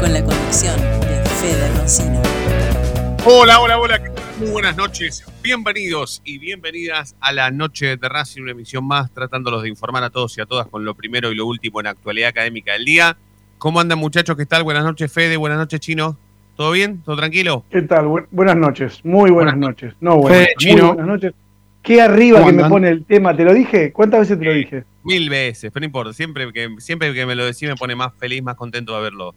con la conducción de Fede Roncino. Hola, hola, hola. Muy buenas noches. Bienvenidos y bienvenidas a la noche de Racing, una emisión más tratándolos de informar a todos y a todas con lo primero y lo último en la actualidad académica del día. ¿Cómo andan muchachos? ¿Qué tal? Buenas noches Fede, buenas noches Chino. ¿Todo bien? ¿Todo tranquilo? ¿Qué tal? Bu- buenas noches, muy buenas, Buenas noches. No, buenas, Fede, Chino. buenas noches. Qué arriba ¿Cómo que me pone el tema, ¿te lo dije? ¿Cuántas veces te lo dije? Mil veces, pero no importa. Siempre que, siempre que me lo decís me pone más feliz, más contento de haberlo,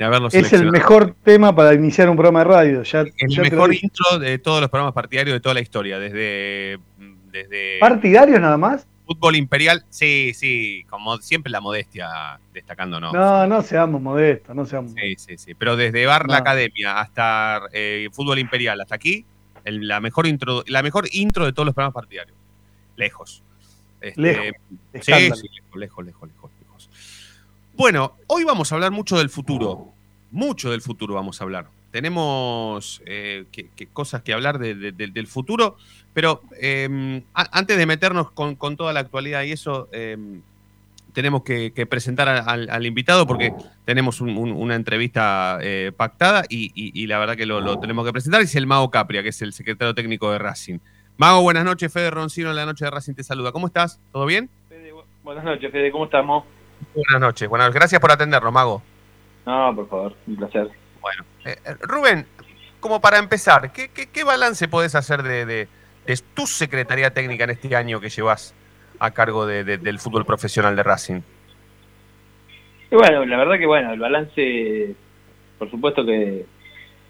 de haberlo Es el mejor tema para iniciar un programa de radio. Ya, El ya mejor intro de todos los programas partidarios de toda la historia, desde, desde ¿Partidarios nada más? fútbol imperial, sí, sí, como siempre la modestia destacando, ¿no? No, seamos modestos, no seamos Sí, sí, sí. Pero desde Bar la No. Academia hasta eh, Fútbol Imperial, hasta aquí, el- la, mejor intro, la mejor intro de todos los programas partidarios. Lejos. Este, Lejos, Sí, escándalo. sí, lejos, lejos, lejos, lejos, lejos. Bueno, hoy vamos a hablar mucho del futuro. Mucho del futuro vamos a hablar. Tenemos eh, que- que cosas que hablar de- de- de- del futuro, pero eh, a- antes de meternos con, con toda la actualidad y eso, eh, tenemos que, que presentar a- al, al invitado porque tenemos un- un- una entrevista eh, pactada y, y- y la verdad que lo, lo tenemos que presentar. Es el Mago Capria, que es el secretario técnico de Racing. Mago, buenas noches. Fede Roncino en la noche de Racing te saluda. ¿Cómo estás? ¿Todo bien? Fede, bu- buenas noches, Fede, ¿cómo estamos? Buenas noches. Buenas noches. Gracias por atendernos, Mago. No, por favor, un placer. Bueno, eh, eh, Rubén, como para empezar, ¿qué, qué- qué balance podés hacer de, de- de tu secretaría técnica en este año que llevas a cargo de- de- del fútbol profesional de Racing? Y bueno, la verdad que bueno, el balance, por supuesto que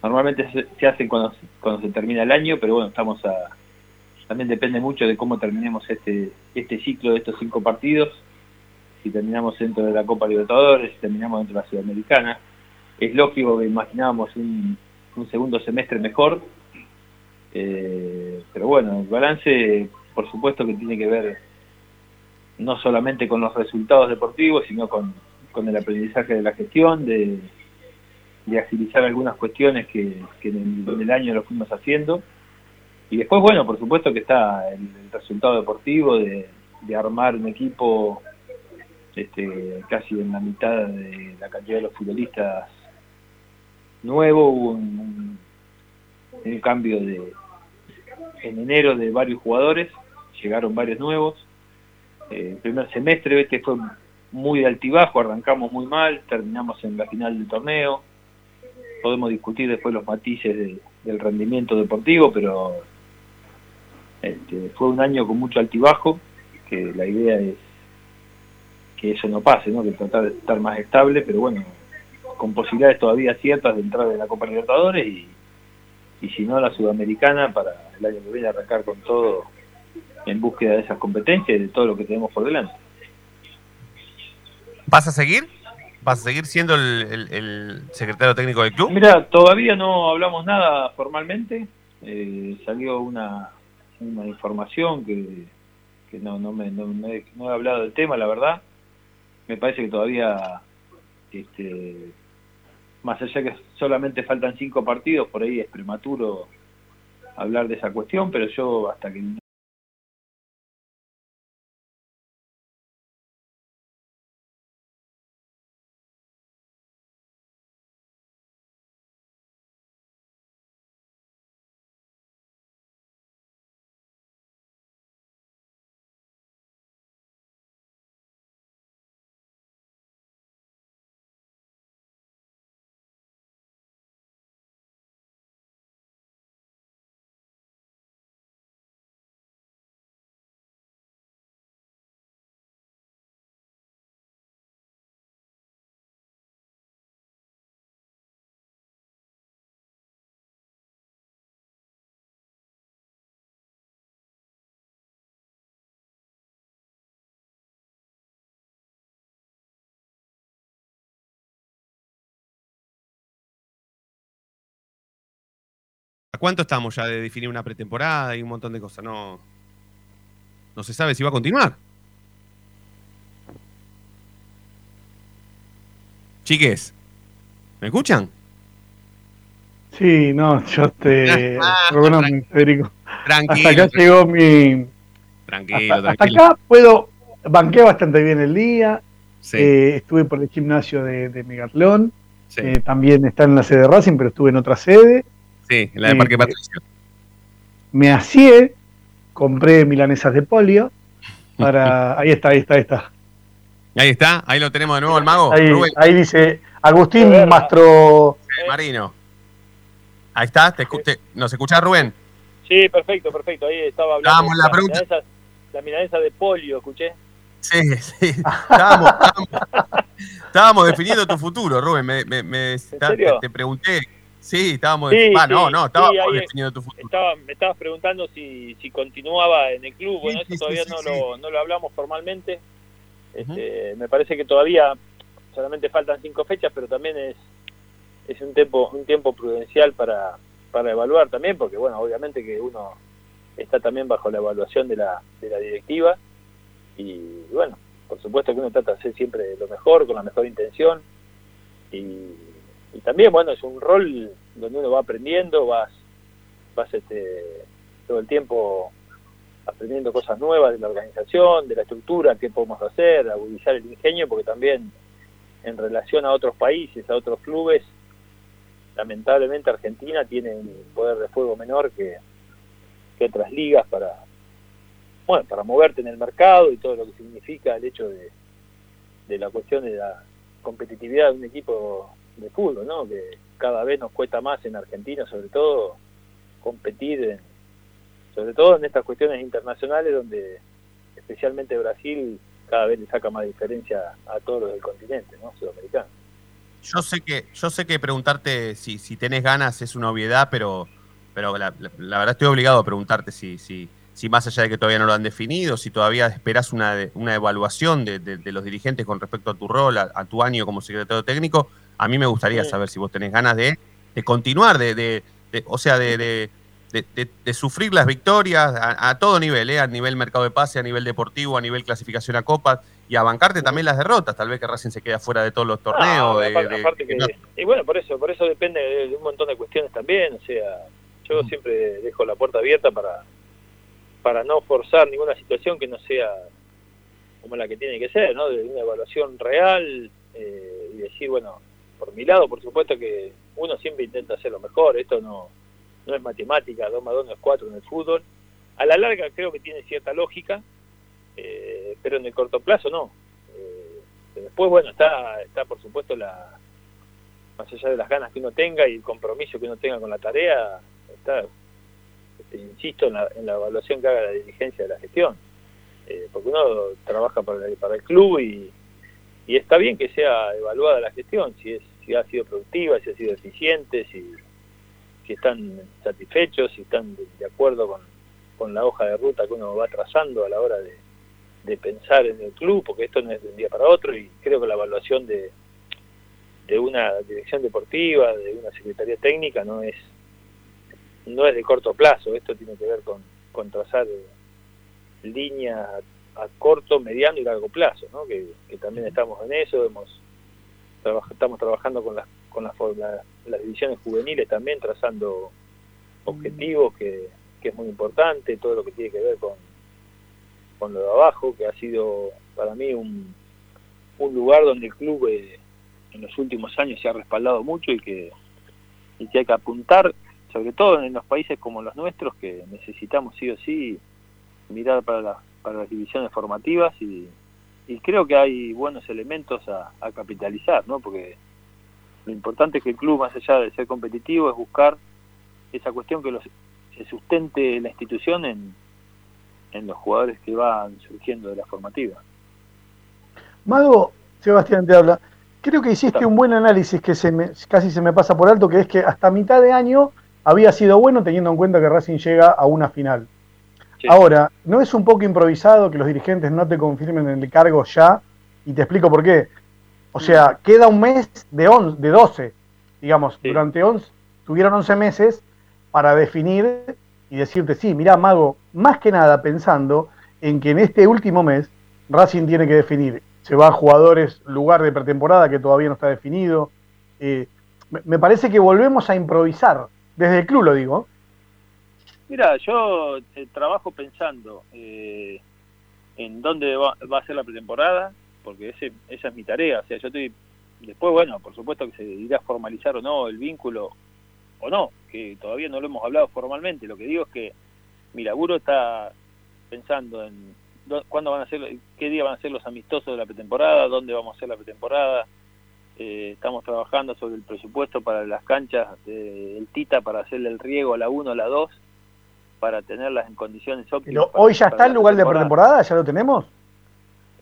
normalmente se, se hace cuando, cuando se termina el año, pero bueno, estamos a... También depende mucho de cómo terminemos este, este ciclo de estos cinco partidos. Si terminamos dentro de la Copa Libertadores, si terminamos dentro de la Sudamericana. Es lógico que imaginábamos un, un segundo semestre mejor. Eh, pero bueno, el balance, por supuesto que tiene que ver no solamente con los resultados deportivos, sino con, con el aprendizaje de la gestión, de, de agilizar algunas cuestiones que, que en, el, año lo fuimos haciendo. Y después, bueno, por supuesto que está el, resultado deportivo de, de armar un equipo este, casi en la mitad de la cantidad de los futbolistas nuevo, hubo un, cambio de en enero de varios jugadores, llegaron varios nuevos. Eh, el primer semestre este fue muy altibajo, arrancamos muy mal, terminamos en la final del torneo. Podemos discutir después los matices de- del rendimiento deportivo, pero este, fue un año con mucho altibajo, que la idea es que eso no pase, ¿no? que tratar de estar más estable, pero bueno, con posibilidades todavía ciertas de entrar en la Copa Libertadores y, y si no la Sudamericana para el año que viene arrancar con todo en búsqueda de esas competencias y de todo lo que tenemos por delante. ¿Vas a seguir? ¿Vas a seguir siendo el, el- el secretario técnico del club? Mira, todavía no hablamos nada formalmente. Eh, salió una, una información que, que no, no, me, no, me- no he hablado del tema, la verdad. Me parece que todavía, este, más allá que solamente faltan cinco partidos, por ahí es prematuro hablar de esa cuestión, pero yo hasta que cuánto estamos ya de definir una pretemporada y un montón de cosas? No, no se sabe si va a continuar. Chiques, ¿me escuchan? Sí, no, yo te. Ah, tranquilo. Federico. Tranquilo. Hasta acá llegó mi. Tranquilo, Hasta, hasta tranquilo. acá puedo. Banqué bastante bien el día. Sí, eh, estuve por el gimnasio de, de Megatlón. sí, eh, también está en la sede de Racing, pero estuve en otra sede. Sí, en la de Parque eh, Patricio. Me asié. Compré milanesas de polio. Para. Ahí está, ahí está, ahí está. Ahí está, ahí lo tenemos de nuevo el mago. Ahí, ahí dice Agustín. Mastro. Marino. Ahí está, te, escu- te- ¿nos escuchás, Rubén? Sí, perfecto, perfecto. Ahí estaba hablando. Estábamos en la de pregunta. milanesa- La milanesa de polio, escuché. Sí, sí. Estábamos, estábamos, estábamos definiendo tu futuro, Rubén. Me, me- me- ta- serio? te, te pregunté. Sí, estábamos. Sí, ah, no, sí, no, ahí definiendo tu futuro. Estaba, me estabas preguntando si, si continuaba en el club. Bueno, eso todavía Lo, no lo hablamos formalmente. Este, Me parece que todavía solamente faltan cinco fechas, pero también es, es un tiempo un tiempo prudencial para, para evaluar también, porque bueno, obviamente que uno está también bajo la evaluación de la, de la directiva y bueno, por supuesto que uno trata de hacer siempre lo mejor, con la mejor intención y, y también bueno, es un rol donde uno va aprendiendo, vas, vas este, todo el tiempo aprendiendo cosas nuevas de la organización, de la estructura, qué podemos hacer, agudizar el ingenio, porque también en relación a otros países, a otros clubes, lamentablemente Argentina tiene un poder de fuego menor que, que otras ligas para bueno para moverte en el mercado y todo lo que significa el hecho de, de la cuestión de la competitividad de un equipo de fútbol, ¿no? que cada vez nos cuesta más en Argentina, sobre todo, competir en, sobre todo en estas cuestiones internacionales donde especialmente Brasil cada vez le saca más diferencia a todos los del continente, ¿no? Sudamericano. Yo sé que, yo sé que preguntarte si, si tenés ganas es una obviedad, pero, pero la, la- la verdad estoy obligado a preguntarte si, si, si más allá de que todavía no lo han definido, si todavía esperás una, una evaluación de, los dirigentes con respecto a tu rol, a tu año como secretario técnico. A mí me gustaría Sí. saber si vos tenés ganas de, de continuar, de, de- de- o sea, de, de- sufrir las victorias a, a todo nivel, ¿eh? a nivel mercado de pase, a nivel deportivo, a nivel clasificación a copas, y a bancarte también las derrotas. Tal vez que Racing se queda fuera de todos los torneos. No, de- aparte, de- aparte que que- no- y bueno, por eso, por eso depende de, de un montón de cuestiones también, o sea, yo siempre dejo la puerta abierta para para no forzar ninguna situación que no sea como la que tiene que ser, ¿no? De una evaluación real eh, y decir, bueno, por mi lado, por supuesto que uno siempre intenta hacer lo mejor, esto no, no es matemática, 2 más 2 no es 4 en el fútbol. A la larga creo que tiene cierta lógica, eh, pero en el corto plazo no. Eh, después, bueno, está, está por supuesto la más allá de las ganas que uno tenga y el compromiso que uno tenga con la tarea, está, este, insisto, en la, en la evaluación que haga la dirigencia de la gestión. Eh, porque uno trabaja para el, para el club y, y está bien que sea evaluada la gestión, si, es, si ha sido productiva, si ha sido eficiente, si, si están satisfechos, si están de, de acuerdo con, con la hoja de ruta que uno va trazando a la hora de, de pensar en el club, porque esto no es de un día para otro y creo que la evaluación de, de una dirección deportiva, de una secretaría técnica, no es no es de corto plazo, esto tiene que ver con, con trazar eh, líneas a, a corto, mediano y largo plazo, ¿no? que, que también estamos en eso, hemos traba- estamos trabajando con las con las, la- las divisiones juveniles también, trazando objetivos que, que es muy importante, todo lo que tiene que ver con, con lo de abajo, que ha sido para mí un, un lugar donde el club eh, en los últimos años se ha respaldado mucho y que, y que hay que apuntar, sobre todo en los países como los nuestros, que necesitamos sí o sí mirar para, las para las divisiones formativas y, y creo que hay buenos elementos a, capitalizar, ¿no? porque lo importante es que el club, más allá de ser competitivo, es buscar esa cuestión que los, se sustente la institución en, en los jugadores que van surgiendo de la formativa. Mago, Sebastián te habla. Creo que hiciste un buen análisis que se me- casi se me pasa por alto, que es que hasta mitad de año había sido bueno teniendo en cuenta que Racing llega a una final. Sí. Ahora, ¿no es un poco improvisado que los dirigentes no te confirmen el cargo ya? Y te explico por qué. O sea, queda un mes de, on, de 12, digamos, Sí. durante 11, tuvieron 11 meses para definir y decirte, sí, mirá, Mago, más que nada pensando en que en este último mes Racing tiene que definir, se va a jugadores, lugar de pretemporada que todavía no está definido. Eh, me parece que volvemos a improvisar, desde el club lo digo. Mira, yo eh, trabajo pensando eh, en dónde va, a ser la pretemporada, porque ese, esa es mi tarea. O sea, yo estoy. Después, bueno, por supuesto que se irá a formalizar o no el vínculo o no, que todavía no lo hemos hablado formalmente. Lo que digo es que mi laburo está pensando en cuándo van a ser, qué día van a ser los amistosos de la pretemporada, dónde vamos a hacer la pretemporada. Eh, estamos trabajando sobre el presupuesto para las canchas del Tita para hacerle el riego a la 1 a la 2 para tenerlas en condiciones óptimas. Pero hoy ya está el lugar de pretemporada, ya lo tenemos.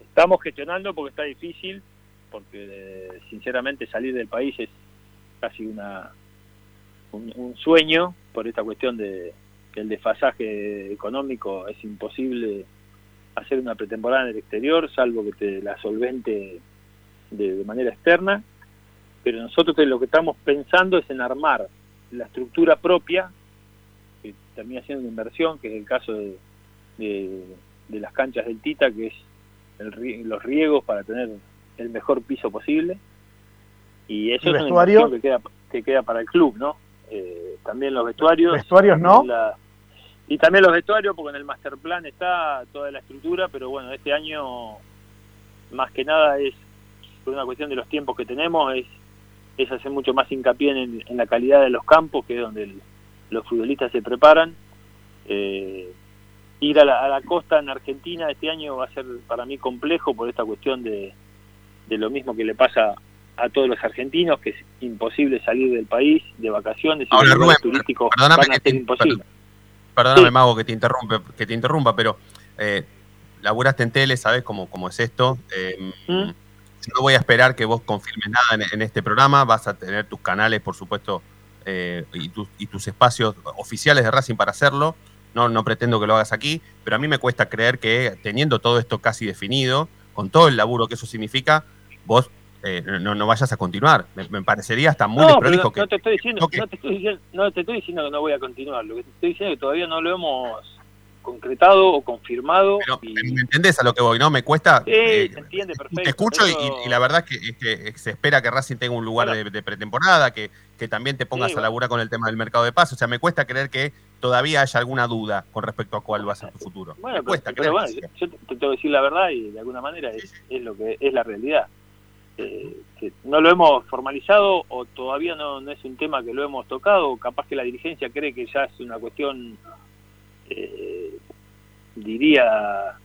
Estamos gestionando porque está difícil, porque eh, sinceramente salir del país es casi una un, sueño por esta cuestión de que el desfasaje económico es imposible hacer una pretemporada en el exterior, salvo que te la solvente de, manera externa. Pero nosotros lo que estamos pensando es en armar la estructura propia, que termina siendo una inversión, que es el caso de, de, las canchas del Tita, que es el, los riegos para tener el mejor piso posible. Y eso es una inversión que queda, que queda para el club, ¿no? Eh, también los vestuarios. ¿Vestuarios no? y también los vestuarios, porque en el master plan está toda la estructura, pero bueno, este año más que nada es, por una cuestión de los tiempos que tenemos, es, es hacer mucho más hincapié en, en la calidad de los campos, que es donde los futbolistas se preparan. Eh, ir a la, a la, costa en Argentina este año va a ser para mí complejo por esta cuestión de, de lo mismo que le pasa a todos los argentinos, que es imposible salir del país de vacaciones y los turísticos perdóname van a ser imposible. Perdóname, Mago, que te, interrumpe, que te interrumpa, pero eh, laburaste en tele, ¿sabes cómo, cómo es esto? Eh, ¿Mm? No voy a esperar que vos confirmes nada en, este programa, vas a tener tus canales, por supuesto, eh, y, y, tus espacios oficiales de Racing para hacerlo. No, no pretendo que lo hagas aquí, pero a mí me cuesta creer que teniendo todo esto casi definido, con todo el laburo que eso significa, vos eh, no, no vayas a continuar. Me, parecería hasta muy no, que... No te, estoy diciendo, no, te estoy diciendo, no te estoy diciendo que no voy a continuar. Lo que te estoy diciendo es que todavía no lo hemos concretado o confirmado. Pero, ¿Me entendés a lo que voy? ¿No? Me cuesta... Sí, eh, se entiende, perfecto. Te escucho y, la verdad es que, se espera que Racing tenga un lugar de, pretemporada, que, que también te pongas a laburar con el tema del mercado de paso. O sea, me cuesta creer que todavía haya alguna duda con respecto a cuál va a ser tu futuro. Bueno, me cuesta pero, bueno, yo te tengo que decir la verdad y de alguna manera es, es lo que es la realidad que no lo hemos formalizado o todavía no, no, es un tema que lo hemos tocado, capaz que la dirigencia cree que ya es una cuestión, eh, diría,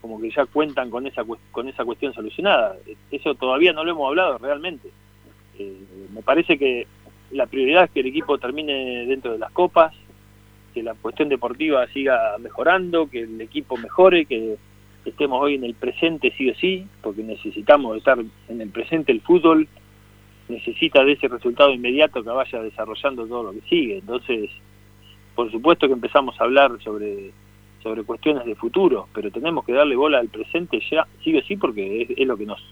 como que ya cuentan con esa, con esa cuestión solucionada. Eso todavía no lo hemos hablado realmente. Eh, me parece que la prioridad es que el equipo termine dentro de las copas, que la cuestión deportiva siga mejorando, que el equipo mejore, que estemos hoy en el presente sí o sí, porque necesitamos estar en el presente el fútbol, necesita de ese resultado inmediato que vaya desarrollando todo lo que sigue. Entonces, por supuesto que empezamos a hablar sobre, sobre cuestiones de futuro, pero tenemos que darle bola al presente ya, sí sí, porque es, lo que nos,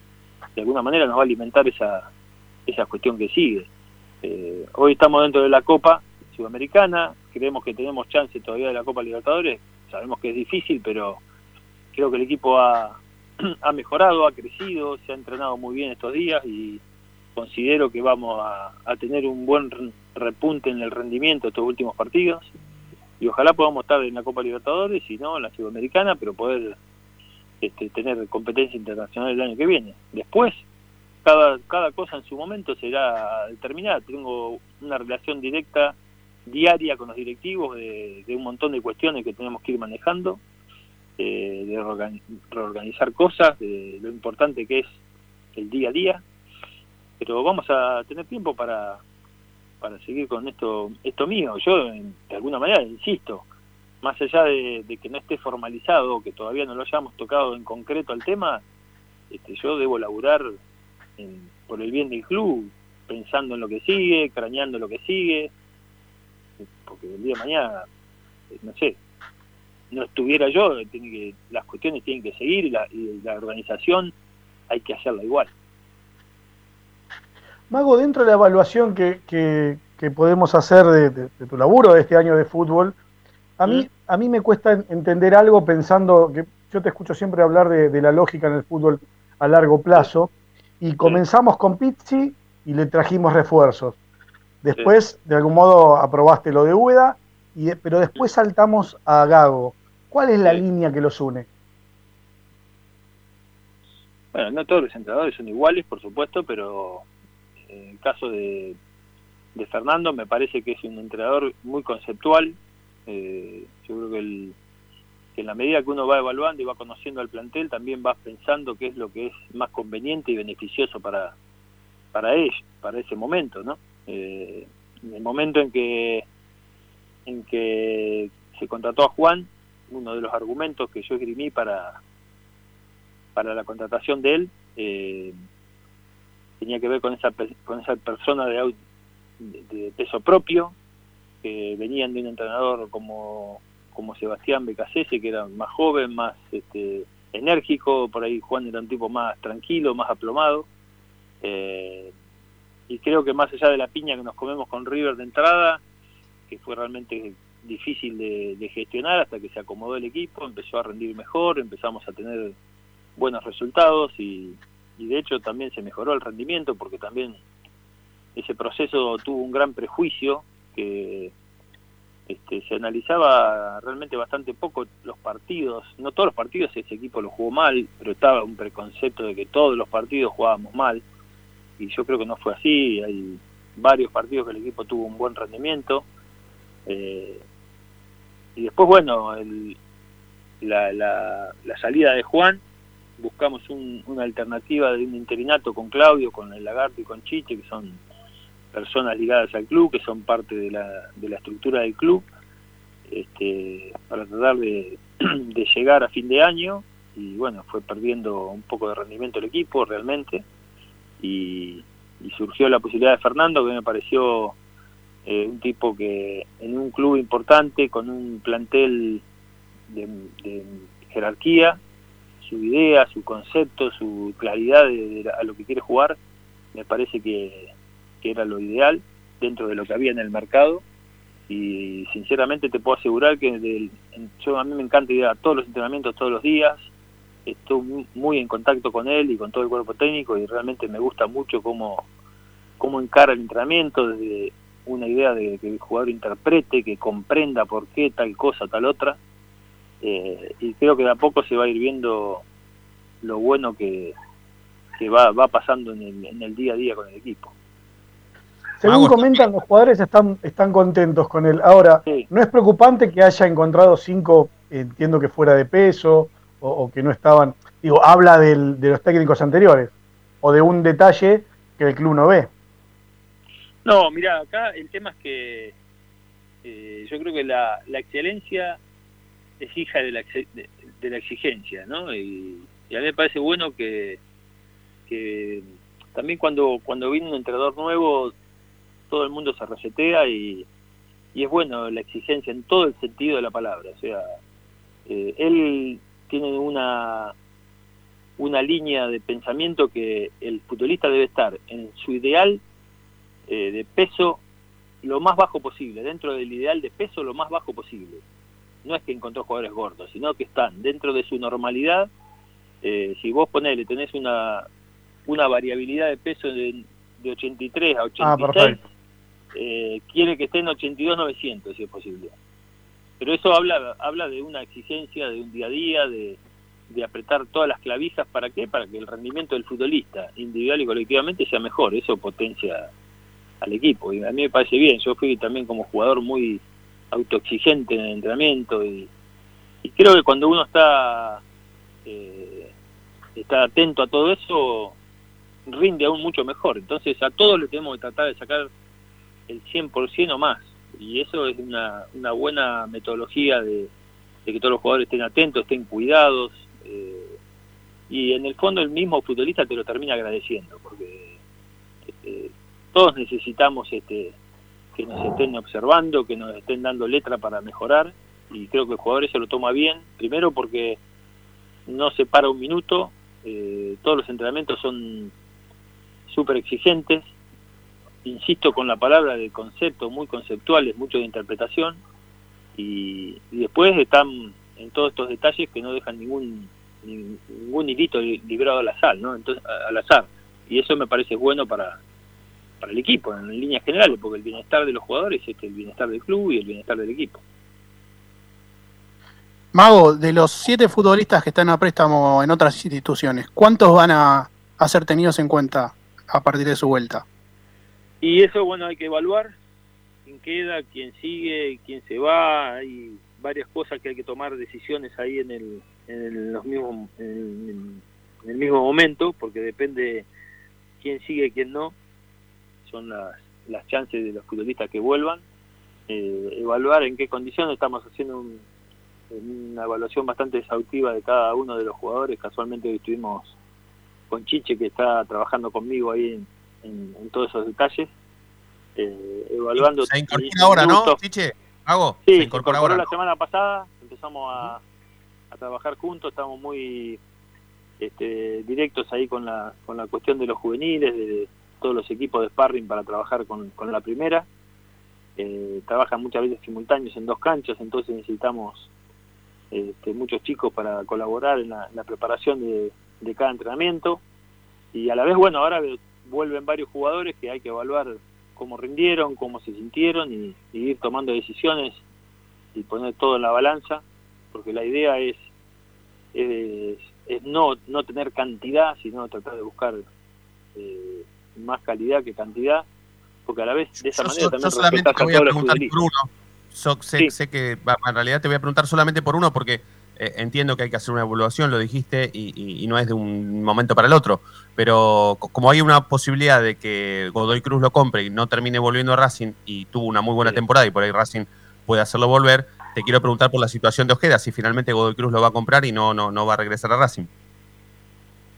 de alguna manera nos va a alimentar esa, esa cuestión que sigue. Eh, hoy estamos dentro de la Copa Sudamericana, creemos que tenemos chance todavía de la Copa Libertadores, sabemos que es difícil, pero creo que el equipo ha, ha mejorado, ha crecido, se ha entrenado muy bien estos días y considero que vamos a, tener un buen repunte en el rendimiento estos últimos partidos y ojalá podamos estar en la Copa Libertadores y no en la Sudamericana, pero poder este, tener competencia internacional el año que viene. Después, cada, cada cosa en su momento será determinada. Tengo una relación directa diaria con los directivos de un montón de cuestiones que tenemos que ir manejando de reorganizar cosas, de lo importante que es el día a día, pero vamos a tener tiempo para, para seguir con esto, esto mío. Yo, de alguna manera, insisto, más allá de, que no esté formalizado, que todavía no lo hayamos tocado en concreto al tema, este, yo debo laburar por el bien del club, pensando en lo que sigue, craneando lo que sigue, porque el día de mañana, no sé, no estuviera yo, tiene que, las cuestiones tienen que seguir y la, la organización hay que hacerla igual. Mago, dentro de la evaluación que, que podemos hacer de, tu laburo de este año de fútbol, a mí, a mí me cuesta entender algo pensando que yo te escucho siempre hablar de, la lógica en el fútbol a largo plazo, y comenzamos con Pizzi y le trajimos refuerzos. Después, de algún modo, aprobaste lo de Ueda, y, pero después saltamos a Gago. ¿Cuál es la línea que los une? Bueno, no todos los entrenadores son iguales, por supuesto, pero el caso de, Fernando me parece que es un entrenador muy conceptual. Eh, yo creo que, en la medida que uno va evaluando y va conociendo al plantel, también va pensando qué es lo que es más conveniente y beneficioso para para ellos, para ese momento, ¿no? Eh, en el momento en que en que se contrató a Juan, uno de los argumentos que yo esgrimí para para la contratación de él eh, tenía que ver con esa con esa persona de, de, peso propio que venían de un entrenador como como Sebastián Becasese que era más joven más este, enérgico por ahí Juan era un tipo más tranquilo más aplomado eh, y creo que más allá de la piña que nos comemos con River de entrada que fue realmente difícil de, de gestionar hasta que se acomodó el equipo empezó a rendir mejor empezamos a tener buenos resultados y, de hecho también se mejoró el rendimiento porque también ese proceso tuvo un gran prejuicio que este, se analizaba realmente bastante poco los partidos, no todos los partidos ese equipo lo jugó mal, pero estaba un preconcepto de que todos los partidos jugábamos mal. Y yo creo que no fue así, hay varios partidos que el equipo tuvo un buen rendimiento. Eh, y después bueno el, la, la, la salida de Juan buscamos una alternativa de un interinato con Claudio, con el Lagarto y con Chiche, que son personas ligadas al club, que son parte de la, de la estructura del club, este, para tratar de, llegar a fin de año. Y bueno, fue perdiendo un poco de rendimiento el equipo realmente. Y, surgió la posibilidad de Fernando que me pareció eh, un tipo que en un club importante con un plantel de jerarquía su idea, su concepto, su claridad de, a lo que quiere jugar, me parece que, era lo ideal dentro de lo que había en el mercado. Y sinceramente te puedo asegurar que yo a mí me encanta ir a todos los entrenamientos todos los días, estoy muy en contacto con él y con todo el cuerpo técnico y realmente me gusta mucho cómo, cómo encara el entrenamiento desde una idea de que el jugador interprete, que comprenda por qué tal cosa, tal otra eh, y creo que de a poco se va a ir viendo lo bueno que, va, va pasando en el, día a día con el equipo. Según comentan, los jugadores están, están contentos con él. Ahora, ¿no es preocupante que haya encontrado cinco, entiendo que fuera de peso, o, que no estaban, digo, habla de los técnicos anteriores, o de un detalle que el club no ve? No, mira, acá el tema es que eh, yo creo que la, la excelencia es hija de la, de, la exigencia, ¿no? Y, a mí me parece bueno que, que también cuando, cuando viene un entrenador nuevo, todo el mundo se resetea y, y es bueno la exigencia en todo el sentido de la palabra. O sea, eh, él tiene una, una línea de pensamiento que el futbolista debe estar en su ideal eh, de peso lo más bajo posible, dentro del ideal de peso lo más bajo posible no es que encontró jugadores gordos, sino que están dentro de su normalidad. Eh, si vos ponele, tenés una, una variabilidad de peso de, de 83 a 86, ah, eh, quiere que esté en 82-900 si es posible. Pero eso habla, habla de una exigencia de un día a día, de, de apretar todas las clavijas, ¿para qué? Para que el rendimiento del futbolista, individual y colectivamente, sea mejor. Eso potencia al equipo. Y a mí me parece bien. Yo fui también como jugador muy autoexigente en el entrenamiento y, creo que cuando uno está eh, está atento a todo eso rinde aún mucho mejor. Entonces a todos le tenemos que tratar de sacar el 100% o más. Y eso es una, una buena metodología de, que todos los jugadores estén atentos, estén cuidados eh, y en el fondo el mismo futbolista te lo termina agradeciendo porque este, todos necesitamos este que nos estén observando, que nos estén dando letra para mejorar y creo que el jugador se lo toma bien, primero porque no se para un minuto, eh, todos los entrenamientos son súper exigentes, insisto con la palabra de concepto, muy conceptuales, mucho de interpretación, y, después están en todos estos detalles que no dejan ningún ningún hilito librado al azar, ¿no? Entonces, al azar. Y eso me parece bueno para, para el equipo, en líneas generales, porque el bienestar de los jugadores es el bienestar del club y el bienestar del equipo. Mago, de los siete futbolistas que están a préstamo en otras instituciones, ¿cuántos van a, ser tenidos en cuenta a partir de su vuelta? Y eso, bueno, hay que evaluar quién queda, quién sigue, quién se va. Hay varias cosas que hay que tomar decisiones ahí en el, en los mismos, en, el mismo momento, porque depende quién sigue y quién no. Son las, las chances de los futbolistas que vuelvan. Eh, evaluar en qué condiciones estamos haciendo un, una evaluación bastante exhaustiva de cada uno de los jugadores. Casualmente hoy estuvimos con Chiche, que está trabajando conmigo ahí en, todos esos detalles, eh, evaluando. Se incorpora ahora, ¿no, Chiche? ¿Hago? Sí, se incorporó, ahora, la semana pasada, empezamos a, trabajar juntos, estamos muy este, directos ahí con la, con la cuestión de los juveniles, de todos los equipos de sparring para trabajar con, la primera. Eh, trabajan muchas veces simultáneos en dos canchas, entonces necesitamos este, muchos chicos para colaborar en la, preparación de, cada entrenamiento y a la vez, bueno, ahora vuelven varios jugadores que hay que evaluar cómo rindieron, cómo se sintieron y, ir tomando decisiones y poner todo en la balanza, porque la idea es, es, no, no tener cantidad, sino tratar de buscar eh, más calidad que cantidad, porque a la vez de esa manera también a todos los futbolistas sé, que en realidad te voy a preguntar solamente por uno porque eh, entiendo que hay que hacer una evaluación, lo dijiste, y, no es de un momento para el otro. Pero como hay una posibilidad de que Godoy Cruz lo compre y no termine volviendo a Racing y tuvo una muy buena temporada y por ahí Racing puede hacerlo volver, te quiero preguntar por la situación de Ojeda, si finalmente Godoy Cruz lo va a comprar y no, no, no va a regresar a Racing.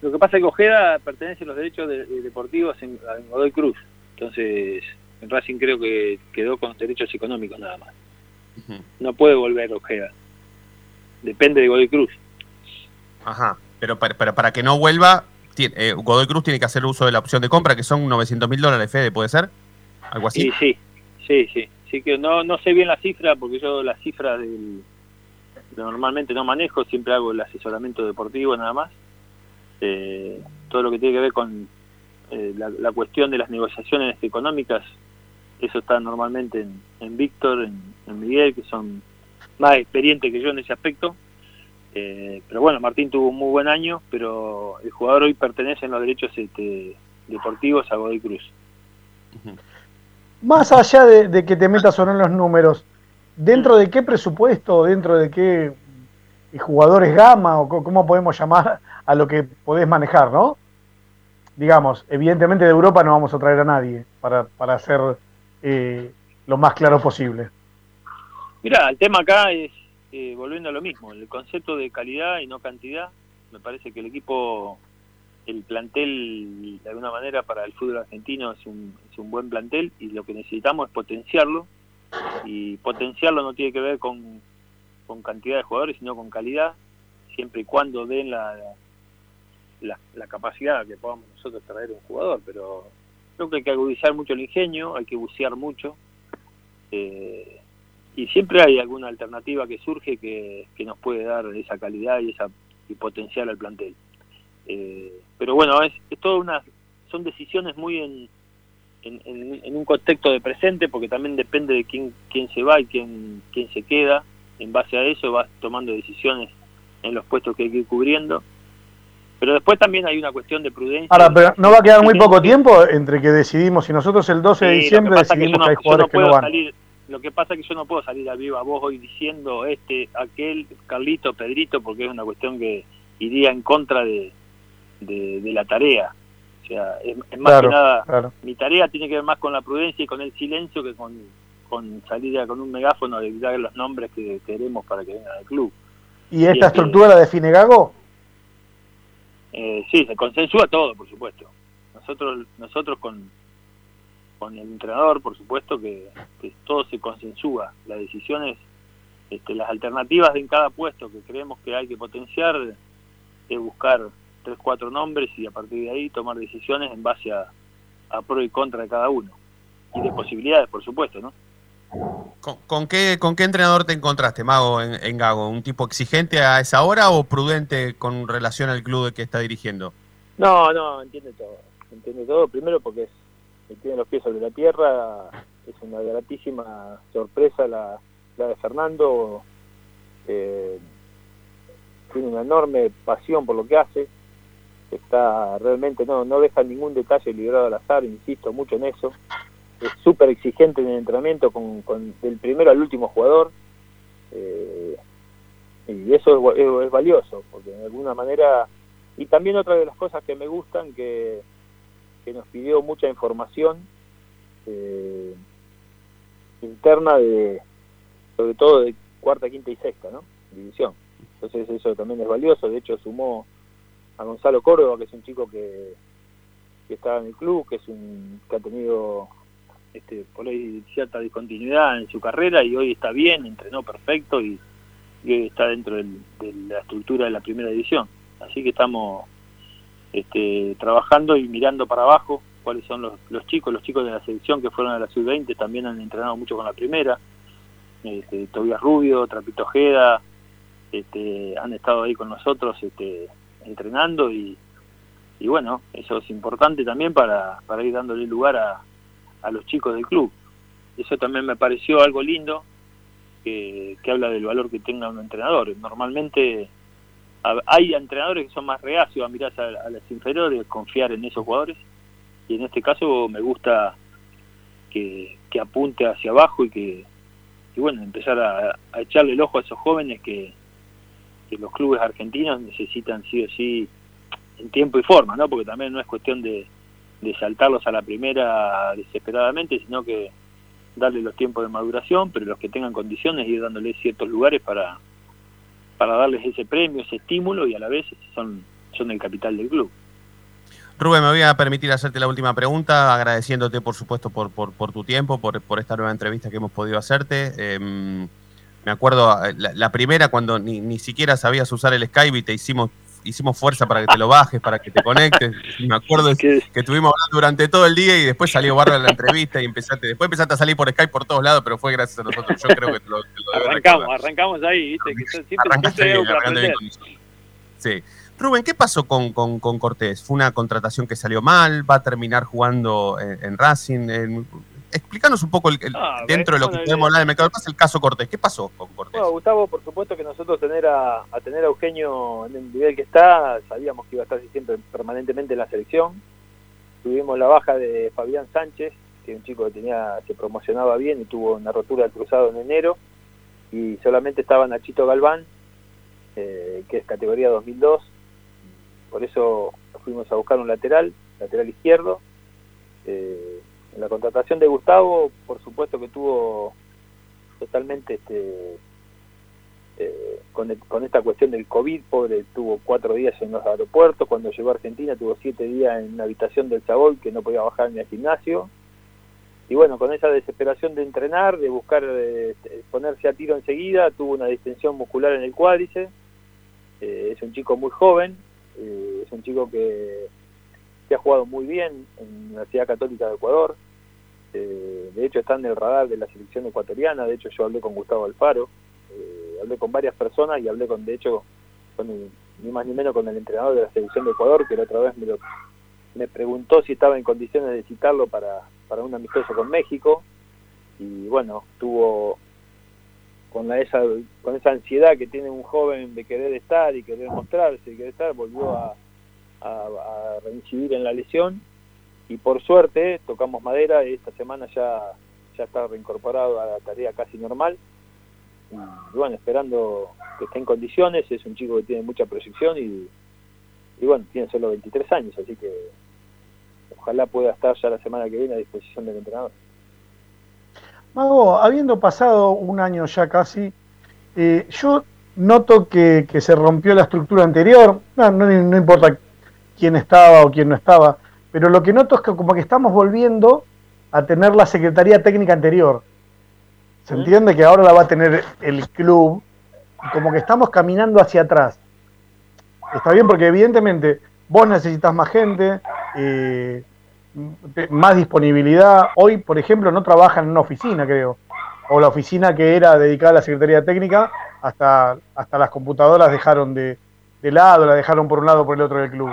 Lo que pasa es que Ojeda pertenece a los derechos deportivos en, en Godoy Cruz. Entonces, en Racing creo que quedó con derechos económicos nada más. No puede volver Ojeda. Depende de Godoy Cruz. Ajá, pero para, para, que no vuelva, eh, Godoy Cruz tiene que hacer uso de la opción de compra, que son 900 mil dólares, Fede, ¿puede ser? ¿Algo así? Sí, sí, sí, sí. sí que no, no sé bien la cifra, porque yo la cifra del, normalmente no manejo, siempre hago el asesoramiento deportivo nada más. Eh, todo lo que tiene que ver con eh, la, la, cuestión de las negociaciones económicas eso está normalmente en, en Víctor, en, Miguel, que son más experientes que yo en ese aspecto. Eh, pero bueno, Martín tuvo un muy buen año, pero el jugador hoy pertenece en los derechos este, deportivos a Godoy Cruz. Más allá de, que te metas o no en los números, ¿dentro de qué presupuesto, dentro de qué jugadores gama o cómo podemos llamar a lo que podés manejar, no? Digamos, evidentemente de Europa no vamos a traer a nadie para, para hacer eh, lo más claro posible. Mira, el tema acá es, eh, volviendo a lo mismo, el concepto de calidad y no cantidad, me parece que el equipo, el plantel, de alguna manera, para el fútbol argentino es un, es un buen plantel y lo que necesitamos es potenciarlo, y potenciarlo no tiene que ver con, con cantidad de jugadores, sino con calidad, siempre y cuando den la, la, la capacidad que podamos nosotros traer un jugador, pero creo que hay que agudizar mucho el ingenio, hay que bucear mucho. Eh, y siempre hay alguna alternativa que surge que, nos puede dar esa calidad y esa y potencial al plantel. Eh, pero bueno, es, es toda una, son decisiones muy en, en, un contexto de presente, porque también depende de quién, quién se va y quién, quién se queda. En base a eso vas tomando decisiones en los puestos que hay que ir cubriendo. Pero después también hay una cuestión de prudencia. Ahora, pero no va a quedar muy poco tiempo entre que decidimos, y nosotros el 12 de diciembre decidimos que, hay jugadores que no van. lo que pasa es que yo no puedo salir a viva voz hoy diciendo este, aquel, Carlito, Pedrito, porque es una cuestión que iría en contra de, de, la tarea. O sea, es, más que nada, mi tarea tiene que ver más con la prudencia y con el silencio que con, con salir con un megáfono de dar los nombres que queremos para que vengan al club. ¿Y esta estructura la define Gago? Eh, sí, se consensúa todo, por supuesto. Nosotros, nosotros con, con el entrenador, por supuesto, que, todo se consensúa. Las decisiones, este, las alternativas en cada puesto que creemos que hay que potenciar, es buscar tres, cuatro nombres y a partir de ahí tomar decisiones en base a, pro y contra de cada uno. y de posibilidades, por supuesto, ¿no? ¿Con, qué, ¿Con qué entrenador te encontraste, Mago, en, en Gago? ¿Un tipo exigente a esa hora o prudente con relación al club que está dirigiendo? No, no, entiende todo. Entiende todo, primero porque es, tiene los pies sobre la tierra, es una gratísima sorpresa la, la de Fernando, eh, tiene una enorme pasión por lo que hace, está realmente, no, no deja ningún detalle librado al azar, insisto mucho en eso, es súper exigente en el entrenamiento con, con del primero al último jugador, eh, y eso es, es, es valioso, porque de alguna manera y también otra de las cosas que me gustan, que, que nos pidió mucha información eh, interna de, sobre todo de cuarta, quinta y sexta, ¿no? División. Entonces eso también es valioso. De hecho sumó a Gonzalo Córdoba, que es un chico que, que está en el club, que es un que ha tenido este, por ahí cierta discontinuidad en su carrera y hoy está bien, entrenó perfecto y, hoy está dentro del, de la estructura de la primera división. Así que estamos este, trabajando y mirando para abajo cuáles son los, los chicos, los chicos de la selección que fueron a la sub-20 también han entrenado mucho con la primera, este, Tobias Rubio, Trapito Ojeda, este, han estado ahí con nosotros este, entrenando y, y bueno, eso es importante también para, para ir dándole lugar a, a los chicos del club. Eso también me pareció algo lindo, que, que habla del valor que tenga un entrenador. Normalmente hay entrenadores que son más reacios a mirar a, las inferiores, confiar en esos jugadores, y en este caso me gusta que, que apunte hacia abajo y que, y bueno, empezar a, a, echarle el ojo a esos jóvenes que, que los clubes argentinos necesitan sí o sí en tiempo y forma, ¿no? Porque también no es cuestión de, de saltarlos a la primera desesperadamente, sino que darle los tiempos de maduración, pero los que tengan condiciones ir dándoles ciertos lugares para para darles ese premio, ese estímulo y a la vez son, son el capital del club. Rubén, me voy a permitir hacerte la última pregunta, agradeciéndote por supuesto por, por, por tu tiempo, por, por, esta nueva entrevista que hemos podido hacerte. Eh, me acuerdo la, la, primera cuando ni, ni siquiera sabías usar el Skype y te hicimos hicimos fuerza para que te lo bajes, para que te conectes. Me acuerdo que, que estuvimos hablando durante todo el día y después salió barra la entrevista y empezaste, después empezaste a salir por Skype por todos lados, pero fue gracias a nosotros. Yo creo que te lo, te lo Arrancamos, recordar. arrancamos ahí, viste, que siempre, Arrancaste siempre bien, Sí. Rubén, ¿qué pasó con, con, con, Cortés? ¿Fue una contratación que salió mal? ¿Va a terminar jugando en, en Racing? En, explícanos un poco el, el, ah, dentro de lo que podemos hablar del mercado el caso Cortés. ¿Qué pasó con Cortés? Bueno, Gustavo, por supuesto que nosotros tener a, a, tener a Eugenio en el nivel que está, sabíamos que iba a estar siempre permanentemente en la selección. Tuvimos la baja de Fabián Sánchez, que es un chico que tenía se promocionaba bien y tuvo una rotura del cruzado en enero. Y solamente estaba Nachito Galván, eh, que es categoría 2002. Por eso fuimos a buscar un lateral, lateral izquierdo. Eh, la contratación de Gustavo, por supuesto que tuvo totalmente este eh, con, el, con esta cuestión del COVID, pobre, tuvo cuatro días en los aeropuertos, cuando llegó a Argentina tuvo siete días en una habitación del Chabol que no podía bajar ni al gimnasio, y bueno, con esa desesperación de entrenar, de buscar eh, ponerse a tiro enseguida, tuvo una distensión muscular en el cuádriceps, eh, es un chico muy joven, eh, es un chico que que ha jugado muy bien en la Universidad Católica de Ecuador. Eh, de hecho, está en el radar de la selección ecuatoriana. De hecho, yo hablé con Gustavo Alfaro, eh, hablé con varias personas y hablé con, de hecho, con el, ni más ni menos con el entrenador de la selección de Ecuador, que la otra vez me, lo, preguntó si estaba en condiciones de citarlo para, para un amistoso con México. Y bueno, tuvo con la, esa con esa ansiedad que tiene un joven de querer estar y querer mostrarse y querer estar, volvió a, a reincidir en la lesión y por suerte tocamos madera y esta semana ya, ya está reincorporado a la tarea casi normal. Y, bueno, esperando que esté en condiciones, es un chico que tiene mucha proyección y, y bueno, tiene solo 23 años, así que ojalá pueda estar ya la semana que viene a disposición del entrenador. Mago, habiendo pasado un año ya casi, eh, yo noto que, que, se rompió la estructura anterior, no, no, no importa quién estaba o quién no estaba, pero lo que noto es que como que estamos volviendo a tener la Secretaría Técnica anterior. Se entiende que ahora la va a tener el club, y como que estamos caminando hacia atrás. Está bien porque evidentemente vos necesitas más gente, eh, más disponibilidad. Hoy, por ejemplo, no trabajan en una oficina, creo. O la oficina que era dedicada a la Secretaría Técnica, hasta, hasta las computadoras dejaron de, lado, la dejaron por un lado por el otro del club.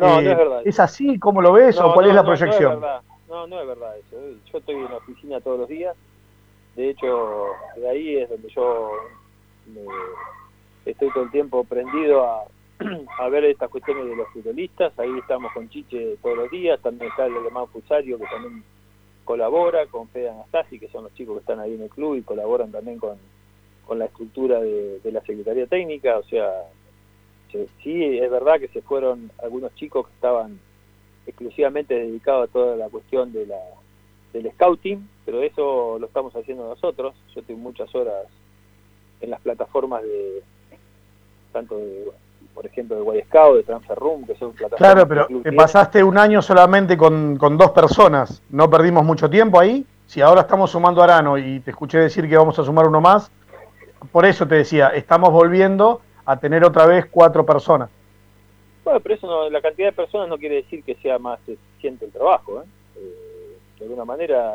No, no es verdad. ¿Es así? ¿Cómo lo ves? ¿O cuál es la proyección? No, no es verdad eso. Yo estoy en la oficina todos los días. De hecho, de ahí es donde yo estoy todo el tiempo prendido a, a ver estas cuestiones de los futbolistas. Ahí estamos con Chiche todos los días. También está el alemán Fusario, que también colabora, con Fede Anastasi, que son los chicos que están ahí en el club y colaboran también con, con la estructura de, de la Secretaría Técnica. O sea, sí, es verdad que se fueron algunos chicos que estaban exclusivamente dedicado a toda la cuestión de la, del scouting, pero eso lo estamos haciendo nosotros. Yo tengo muchas horas en las plataformas de tanto de, por ejemplo, de Way Scout, de Transfer Room, que son plataformas. Claro, pero te pasaste un año solamente con, con, dos personas, no perdimos mucho tiempo ahí. Si ahora estamos sumando a Arano y te escuché decir que vamos a sumar uno más, por eso te decía, estamos volviendo a tener otra vez cuatro personas. Bueno, pero eso no, la cantidad de personas no quiere decir que sea más eficiente el trabajo. ¿eh? Eh, de alguna manera,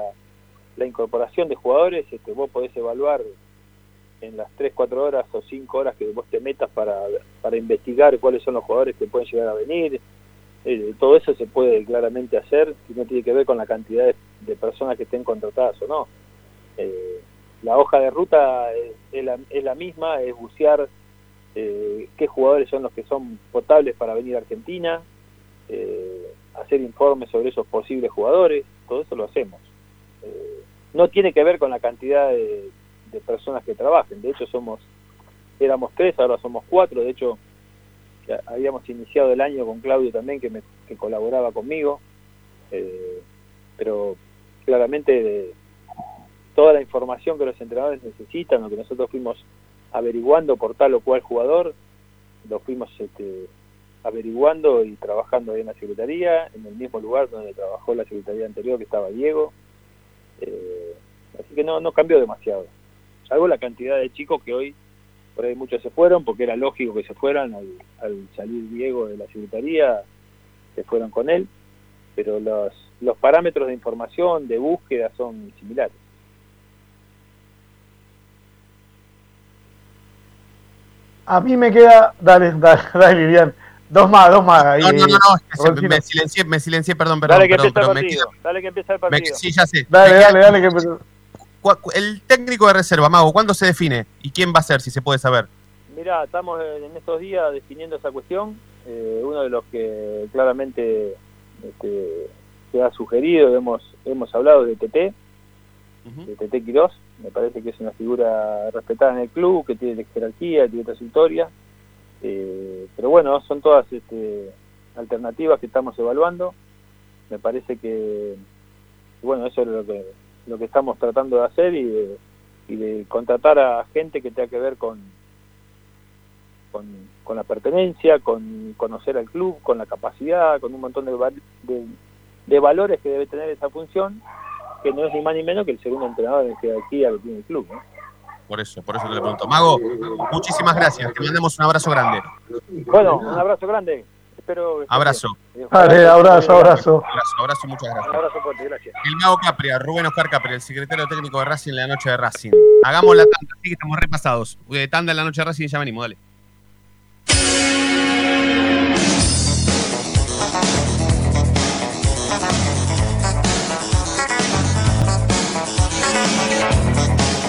la incorporación de jugadores, este, vos podés evaluar en las 3, 4 horas o 5 horas que vos te metas para, para investigar cuáles son los jugadores que pueden llegar a venir. Eh, todo eso se puede claramente hacer y no tiene que ver con la cantidad de, personas que estén contratadas o no. la hoja de ruta es, la, es la misma, es bucear eh, qué jugadores son los que son potables para venir a Argentina, eh, hacer informes sobre esos posibles jugadores, todo eso lo hacemos. Eh, no tiene que ver con la cantidad de, personas que trabajen, de hecho somos, éramos tres, ahora somos cuatro, de hecho habíamos iniciado el año con Claudio también que, me, que colaboraba conmigo, pero claramente toda la información que los entrenadores necesitan, lo que nosotros fuimos averiguando por tal o cual jugador, lo fuimos este, averiguando y trabajando ahí en la Secretaría, en el mismo lugar donde trabajó la Secretaría anterior, que estaba Diego. Eh, así que no, cambió demasiado. Salvo la cantidad de chicos que hoy, por ahí muchos se fueron, porque era lógico que se fueran al, al salir Diego de la Secretaría, se fueron con él, pero los, los parámetros de información, de búsqueda son similares. A mí me queda. Dale, dale, dale, Vivian. Dos más, dos más. no, no, no, no me, silencié, me silencié, perdón, perdón. Dale que perdón, empieza el partido. Dale que empieza el partido. sí, ya sé. Dale, dale, dale, que El técnico de reserva, Mago, ¿cuándo se define? ¿Y quién va a ser, si se puede saber? Mira, estamos en estos días definiendo esa cuestión. Eh, uno de los que claramente este, se ha sugerido, hemos, hemos hablado de TT, de TT Quirós, me parece que es una figura respetada en el club, que tiene jerarquía, tiene trayectoria, eh, pero bueno, son todas este, alternativas que estamos evaluando, me parece que, bueno, eso es lo que, lo que estamos tratando de hacer y de, y de contratar a gente que tenga que ver con, con, la pertenencia, con conocer al club, con la capacidad, con un montón de, de valores que debe tener esa función que no es ni más ni menos que el segundo entrenador de jerarquía que tiene el club. Por eso, por eso te le pregunto. Mago, muchísimas gracias. Te mandamos un abrazo grande. Bueno, un abrazo grande. Espero. Abrazo. Vale, abrazo, abrazo. Abrazo, abrazo, muchas gracias. Un abrazo fuerte, gracias. El Mago Capria, Rubén Oscar Capria, el secretario técnico de Racing en la noche de Racing. Hagamos la tanda, así que estamos repasados. Eh, tanda en la noche de Racing y ya venimos, dale.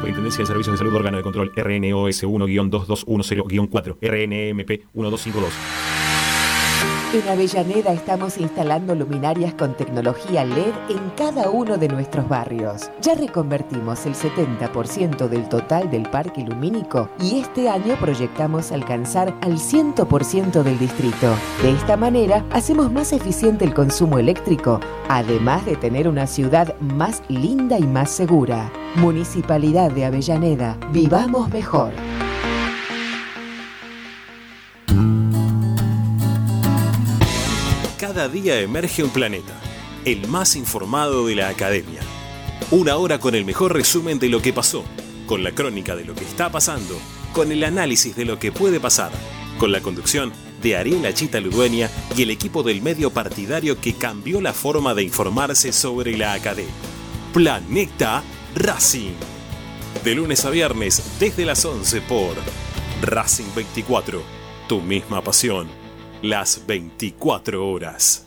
Superintendencia de Servicios de Salud Órgano de Control RNOS 1-2210-4 RNMP 1252. En Avellaneda estamos instalando luminarias con tecnología LED en cada uno de nuestros barrios. Ya reconvertimos el 70% del total del parque lumínico y este año proyectamos alcanzar al 100% del distrito. De esta manera hacemos más eficiente el consumo eléctrico, además de tener una ciudad más linda y más segura. Municipalidad de Avellaneda, vivamos mejor. Cada día emerge un planeta, el más informado de la academia. Una hora con el mejor resumen de lo que pasó, con la crónica de lo que está pasando, con el análisis de lo que puede pasar, con la conducción de Ariel Chita Ludueña y el equipo del medio partidario que cambió la forma de informarse sobre la academia. Planeta Racing. De lunes a viernes desde las 11 por Racing 24. Tu misma pasión. Las 24 horas.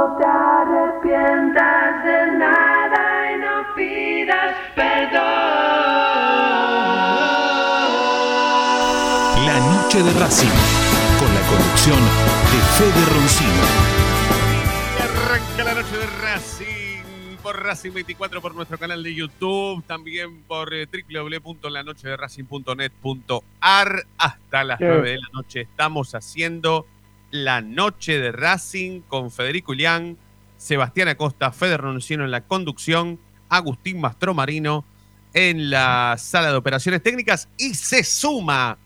noche de Racing, con la conducción de Fede Roncino. Arranca la noche de Racing por Racing 24 por nuestro canal de YouTube, también por eh, www.lanochederacing.net.ar. Hasta las Sí. 9 de la noche estamos haciendo la noche de Racing con Federico Ilián, Sebastián Acosta, Fede Roncino en la conducción, Agustín Mastromarino en la sala de operaciones técnicas y se suma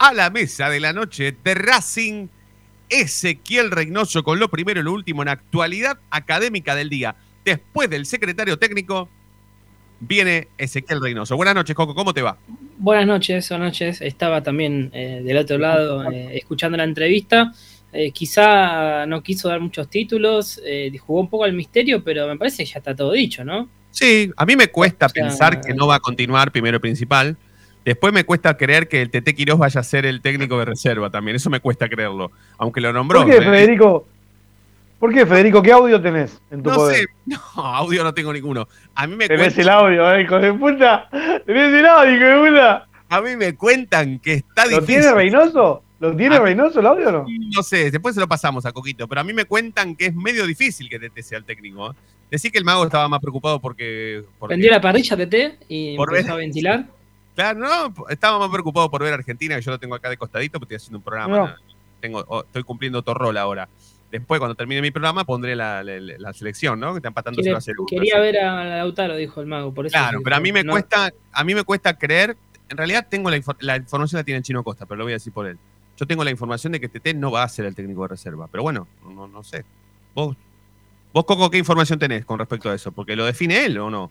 a la mesa de la noche de Racing Ezequiel Reynoso con lo primero y lo último en actualidad académica del día. Después del secretario técnico, viene Ezequiel Reynoso. Buenas noches, Coco, ¿cómo te va? Buenas noches, buenas noches. Estaba también eh, del otro lado eh, escuchando la entrevista. Eh, quizá no quiso dar muchos títulos, jugó un poco al misterio, pero me parece que ya está todo dicho, ¿no? Sí, a mí me cuesta O sea, pensar que no va a continuar primero y principal. Después me cuesta creer que el Tete Quirós vaya a ser el técnico de reserva también. Eso me cuesta creerlo. Aunque lo nombró. ¿Por qué, ¿eh? Federico? ¿Por qué, Federico? ¿Qué audio tenés en tu No poder? sé, no, audio no tengo ninguno. A mí me Tenés cuentan, el audio, eh, hijo de puta. Tenés el audio, hijo de puta. a mí me cuentan que está ¿Lo difícil. tiene Reynoso? ¿Lo tiene. Reynoso el audio o no? No sé, después se lo pasamos a Coquito, pero a mí me cuentan que es medio difícil que Tete sea el técnico. ¿eh? Decir que el mago estaba más preocupado porque. porque- Prendió la parrilla TT y Por empezó a ventilar. Claro, no, estaba más preocupado por ver a Argentina, que yo lo tengo acá de costadito, porque estoy haciendo un programa. Tengo, oh, estoy cumpliendo otro rol ahora. Después, cuando termine mi programa, pondré la, la- la selección, ¿no? Que está empatando Quiere- 0 a 0. quería ver a Lautaro, dijo el mago. Por eso Claro, pero a mí me no- cuesta, a mí me cuesta creer. En realidad tengo la, infor- la información la tiene el Chino Costa, pero lo voy a decir por él. Yo tengo la información de que Tete no va a ser el técnico de reserva. Pero bueno, no, no sé. Vos, vos, Coco, ¿qué información tenés con respecto a eso? Porque lo define él o no.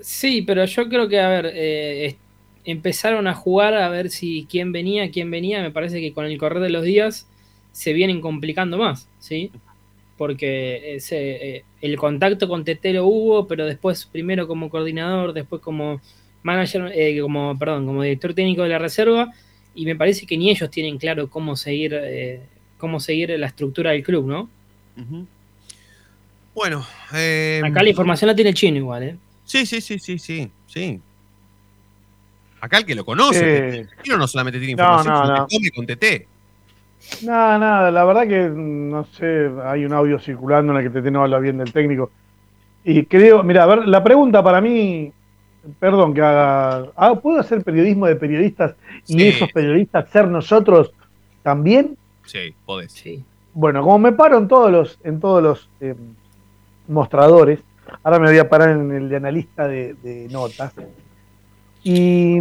Sí, pero yo creo que, a ver, eh, empezaron a jugar a ver si quién venía, quién venía. Me parece que con el correr de los días se vienen complicando más, ¿sí? Porque ese, eh, el contacto con Tetero hubo, pero después, primero como coordinador, después como manager, eh, como, perdón, como director técnico de la reserva, y me parece que ni ellos tienen claro cómo seguir, eh, cómo seguir la estructura del club, ¿no? Ujú. Bueno, eh, Acá la información la tiene el chino igual, ¿eh? Sí, sí, sí, sí, sí, sí. Acá el que lo conoce, Eh, el no solamente tiene no, información, no, sino no. que come con TT. Nada, nada, la verdad que mm, no sé, hay un audio circulando en el que TT no habla bien del técnico. Y creo, mira, a ver, la pregunta para mí, perdón que haga, ah, ¿puedo hacer periodismo de periodistas y Sí. esos periodistas ser nosotros también? Sí, podés. Sí. Bueno, como me paro en todos los, en todos los eh, mostradores, ahora me voy a parar en el de analista de, de notas. Y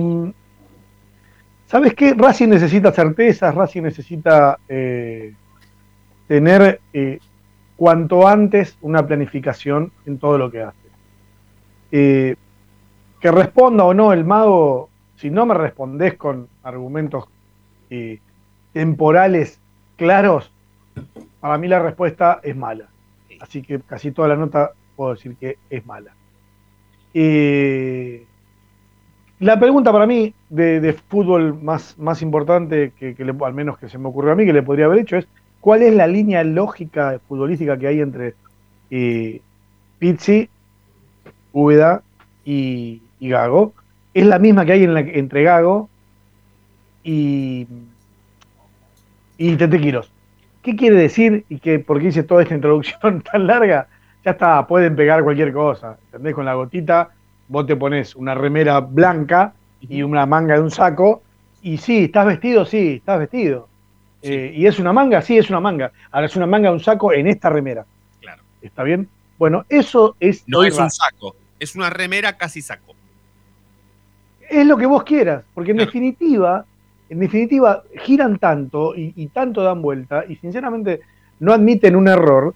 ¿sabes qué? Racing necesita certezas, Racing necesita eh, tener eh, cuanto antes una planificación en todo lo que hace. Eh, que responda o no el mago, si no me respondés con argumentos temporales claros, para mí la respuesta es mala. Así que casi toda la nota puedo decir que es mala. Eh, la pregunta para mí de, fútbol más, importante, que, le- al menos que se me ocurrió a mí, que le podría haber hecho, es cuál es la línea lógica futbolística que hay entre eh, Pizzi, Úbeda y, Gago. Es la misma que hay entre Gago y, y Tete. ¿Qué quiere decir? Y que porque hice toda esta introducción tan larga, ya está, pueden pegar cualquier cosa. ¿Entendés? Con la gotita, vos te pones una remera blanca y una manga de un saco, y sí, ¿estás vestido? Sí, estás vestido. Eh, ¿Y es una manga? Sí, es una manga. Ahora es una manga de un saco en esta remera. Claro. ¿Está bien? Bueno, eso es. No es un saco, es una remera casi saco. es lo que vos quieras, porque en definitiva, en definitiva, giran tanto y, y tanto dan vuelta, y sinceramente no admiten un error,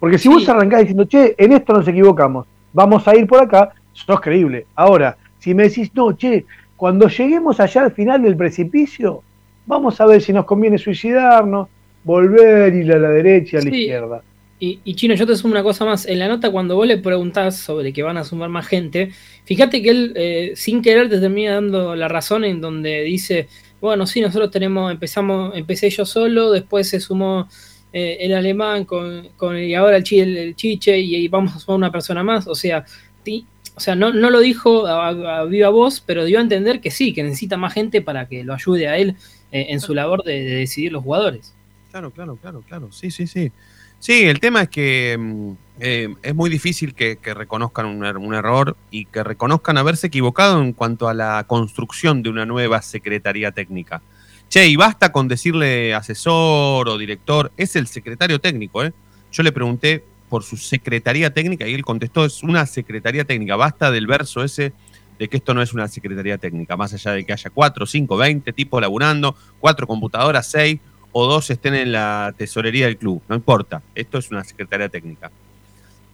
porque si vos arrancás diciendo, che, en esto nos equivocamos, vamos a ir por acá, sos creíble. Ahora, si me decís, no, che, cuando lleguemos allá al final del precipicio, vamos a ver si nos conviene suicidarnos, volver, ir a la derecha a la Sí. izquierda. Y, y Chino, yo te sumo una cosa más. En la nota, cuando vos le preguntás sobre que van a sumar más gente, fíjate que él, eh, sin querer, te termina dando la razón en donde dice: Bueno, sí, nosotros tenemos, empezamos, empecé yo solo, después se sumó eh, el alemán con, con y ahora el, el, el chiche y, y vamos a sumar una persona más. O sea, ti- o sea no, no lo dijo a, a viva voz, pero dio a entender que sí, que necesita más gente para que lo ayude a él eh, en su labor de, de decidir los jugadores. Claro, claro, claro, claro. Sí, sí, sí. Sí, el tema es que mm, eh, es muy difícil que, que reconozcan un, er- un error y que reconozcan haberse equivocado en cuanto a la construcción de una nueva secretaría técnica. Che, y basta con decirle asesor o director, es el secretario técnico, ¿eh? Yo le pregunté por su secretaría técnica y él contestó, es una secretaría técnica, basta del verso ese de que esto no es una secretaría técnica, más allá de que haya cuatro, cinco, veinte tipos laburando, cuatro computadoras, seis o dos estén en la tesorería del club, no importa, esto es una secretaría técnica.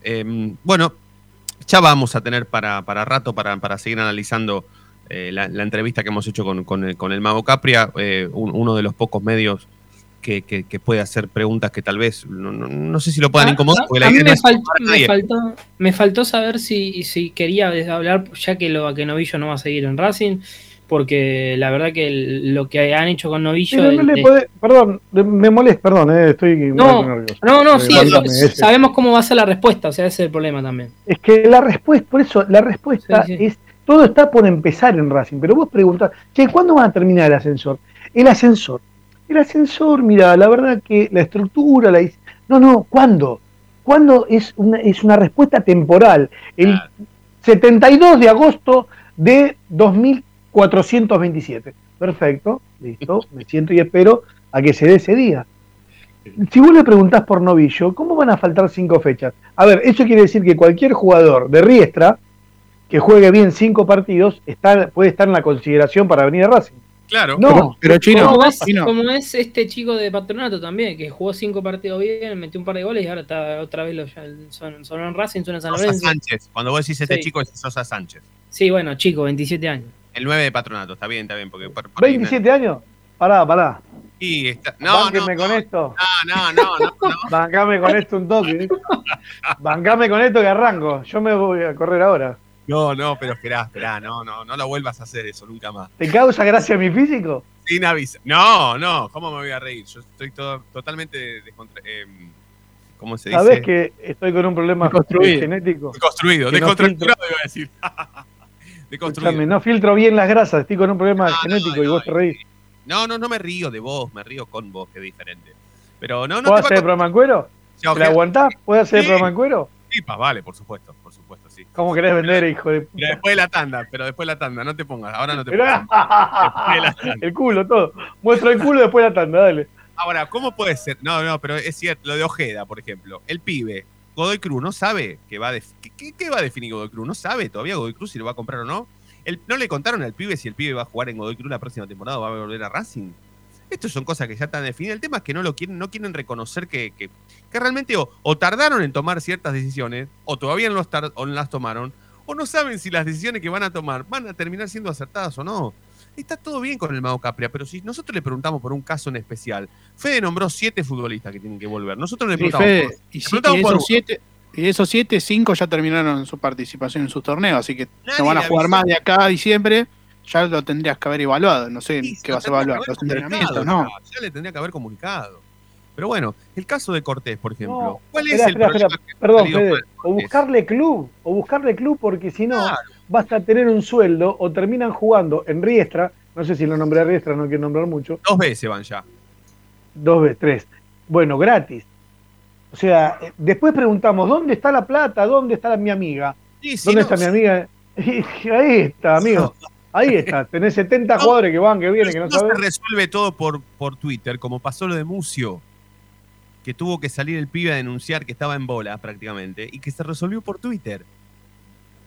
Eh, bueno, ya vamos a tener para, para rato para, para seguir analizando eh, la, entrevista que hemos hecho con, con el, con Mago Capria, eh, un- uno de los pocos medios que, que- que puede hacer preguntas que tal vez, no, no- no sé si lo puedan Ah, incomodar, ah, porque a mí me faltó, me, faltó, me faltó saber si, si quería hablar, ya que lo que Novillo no va a seguir en Racing, porque la verdad que el- lo que han hecho con Novillo. No el- le perdón, me molesta, perdón, eh, estoy un No, poco nervioso. no, no, Eh, sí, ese- sabemos cómo va a ser la respuesta, o sea, ese es el problema también. Es que la respuesta, por eso, la respuesta Sí, sí. es, todo está por empezar en Racing, pero vos preguntás, che, ¿cuándo van a terminar el ascensor? El ascensor. El ascensor, mira, la verdad que la estructura, la... No, no, ¿cuándo? ¿Cuándo es una, es una respuesta temporal? El 72 de agosto de 2427. Perfecto, listo, me siento y espero a que se dé ese día. Si vos le preguntás por novillo, ¿cómo van a faltar cinco fechas? A ver, eso quiere decir que cualquier jugador de Riestra que juegue bien cinco partidos está, puede estar en la consideración para venir a Racing. Claro. No, pero Chino, como, es, Chino. como es este chico de patronato también, que jugó cinco partidos bien, metió un par de goles y ahora está otra vez lo, son, son en Racing, son en San Sosa Lorenzo. Sánchez, cuando vos decís este Sí. chico es Sosa Sánchez. Sí, bueno, chico, 27 años. El 9 de patronato, está bien, está bien, porque por, por ahí me- 27 años. Pará, pará. Y está- no, con esto. no, no, no, no. Bancame con esto un toque. Bancame con esto que arranco. Yo me voy a correr ahora. No, no, pero esperá, esperá, no, no, no lo vuelvas a hacer eso nunca más. ¿Te causa gracia mi físico? Sin aviso. No, no, ¿cómo me voy a reír? Yo estoy todo, totalmente descontra- em, ¿Cómo se dice? ¿Sabés que estoy con un problema Desconstruido. genético? No descontracturado iba a decir. Desconstruido. Escuchame, no filtro bien las grasas, estoy con un problema No, genético no, y vos te reís. No, no, no me río de vos, me río con vos, que es diferente. Pero no, no ¿Puedo hacer el programa en cuero? ¿Te la aguantás? ¿Puedo hacer el programa en cuero? Sí, pa, vale, por supuesto, sí. ¿Cómo querés vender, hijo de Pero después de la tanda, pero después de la tanda, no te pongas, ahora no te pongas. Después de la tanda. el culo, todo. Muestro el culo después de la tanda, dale. Ahora, ¿cómo puede ser? No, no, pero es cierto, lo de Ojeda, por ejemplo. El pibe, Godoy Cruz, no sabe que va a def- ¿qué, qué- qué va a definir Godoy Cruz? No sabe todavía Godoy Cruz si lo va a comprar o no. El- no le contaron al pibe si el pibe va a jugar en Godoy Cruz la próxima temporada o va a volver a Racing. Estas son cosas que ya están definidas. El tema es que no lo quieren, no quieren reconocer que, que- que realmente o, o tardaron en tomar ciertas decisiones, o todavía no, los o no las tomaron, o no saben si las decisiones que van a tomar van a terminar siendo acertadas o no. Está todo bien con el Mago Capria, pero si nosotros le preguntamos por un caso en especial, Fede nombró siete futbolistas que tienen que volver. Nosotros le Sí, preguntamos Fede, por- y, le preguntamos y esos siete, y de esos siete, cinco ya terminaron su participación en sus torneos, así que Nadie no van a jugar avisó. más de acá a diciembre. Ya lo tendrías que haber evaluado. No sé Sí, qué vas a evaluar. Los entrenamientos, ¿no? ya le tendría que haber comunicado. Pero bueno, el caso de Cortés, por ejemplo. No, ¿Cuál espera, es el espera, problema espera. Perdón, Fede. O buscarle club, o buscarle club, porque si no, Claro. vas a tener un sueldo o terminan jugando en Riestra. No sé si lo nombré a Riestra, no quiero nombrar mucho. Dos veces van ya. Dos veces, tres. Bueno, gratis. O sea, después preguntamos, ¿dónde está la plata? ¿Dónde está la- mi amiga? Sí, ¿Dónde no, está mi amiga? Ahí está, amigo. Ahí está. Tenés 70 No, jugadores que van, que vienen, que no no se resuelve todo por, por Twitter, como pasó lo de Mucio, que tuvo que salir el pibe a denunciar que estaba en bola prácticamente, y que se resolvió por Twitter.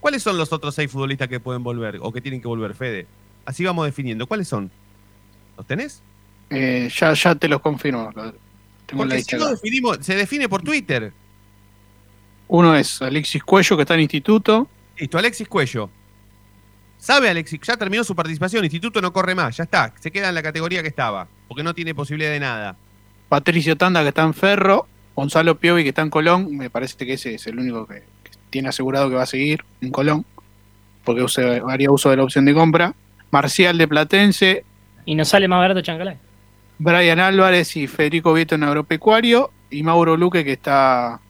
¿Cuáles son los otros seis futbolistas que pueden volver o que tienen que volver, Fede? Así vamos definiendo. ¿Cuáles son? ¿Los tenés? Eh, ya, ya te los confirmo. Tengo la si definimos, se define por Twitter. Uno es Alexis Cuello, que está en instituto. Listo, Alexis Cuello. ¿Sabe Alexis? Ya terminó su participación. Instituto no corre más. Ya está. Se queda en la categoría que estaba. Porque no tiene posibilidad de nada. Patricio Tanda, que está en Ferro. Gonzalo Piovi, que está en Colón. Me parece que ese es el único que, que tiene asegurado que va a seguir en Colón. Porque use- haría uso de la opción de compra. Marcial de Platense. Y nos sale más barato Chancalay. Brian Álvarez y Federico Vieto en Agropecuario. Y Mauro Luque, que está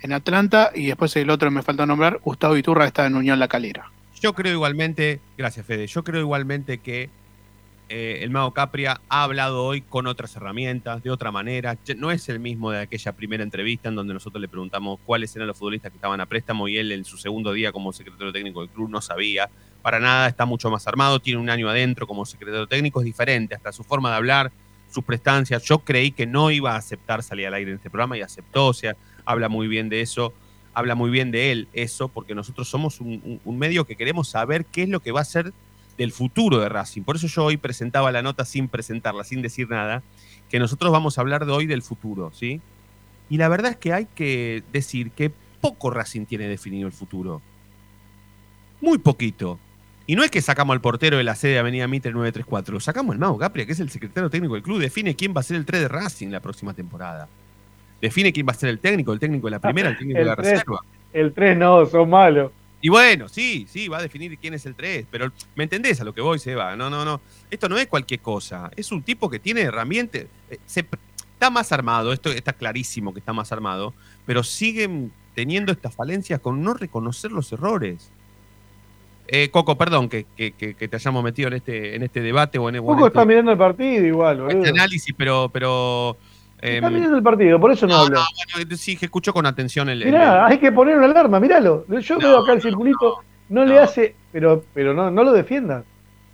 en Atlanta. Y después el otro me falta nombrar, Gustavo Iturra, que está en Unión La Calera. Yo creo igualmente, gracias Fede, yo creo igualmente que eh, el Mago Capria ha hablado hoy con otras herramientas, de otra manera. No es el mismo de aquella primera entrevista en donde nosotros le preguntamos cuáles eran los futbolistas que estaban a préstamo y él en su segundo día como secretario técnico del club no sabía. Para nada, está mucho más armado, tiene un año adentro como secretario técnico, es diferente, hasta su forma de hablar, sus prestancias. Yo creí que no iba a aceptar salir al aire en este programa y aceptó, o sea, habla muy bien de eso habla muy bien de él eso, porque nosotros somos un, un- un medio que queremos saber qué es lo que va a ser del futuro de Racing. Por eso yo hoy presentaba la nota sin presentarla, sin decir nada, que nosotros vamos a hablar de hoy del futuro, ¿sí? Y la verdad es que hay que decir que poco Racing tiene definido el futuro. Muy poquito. Y no es que sacamos al portero de la sede de Avenida Mitre 934, sacamos al Mago Capria, que es el secretario técnico del club, define quién va a ser el 3 de Racing la próxima temporada. Define quién va a ser el técnico, el técnico de la primera, el técnico de El la tres. reserva. El 3 no, son malos. Y bueno, sí, sí, va a definir quién es el 3, pero ¿me entendés a lo que voy, Seba? No, no, no. Esto no es cualquier cosa. Es un tipo que tiene herramientas. eh, se- está más armado, esto está clarísimo que está más armado, pero siguen teniendo estas falencias con no reconocer los errores. Eh, Coco, perdón que, que- que- que te hayamos metido en este, en este debate o en, o en este, está mirando el partido igual, o este boludo. análisis, pero. pero Está em, mirando el partido, por eso no, habla. bueno, sí, que escuchó con atención el. el- Mirá, hay que poner una alarma, míralo. Yo veo acá el circulito, no, le hace, pero, pero no, no lo defiendan.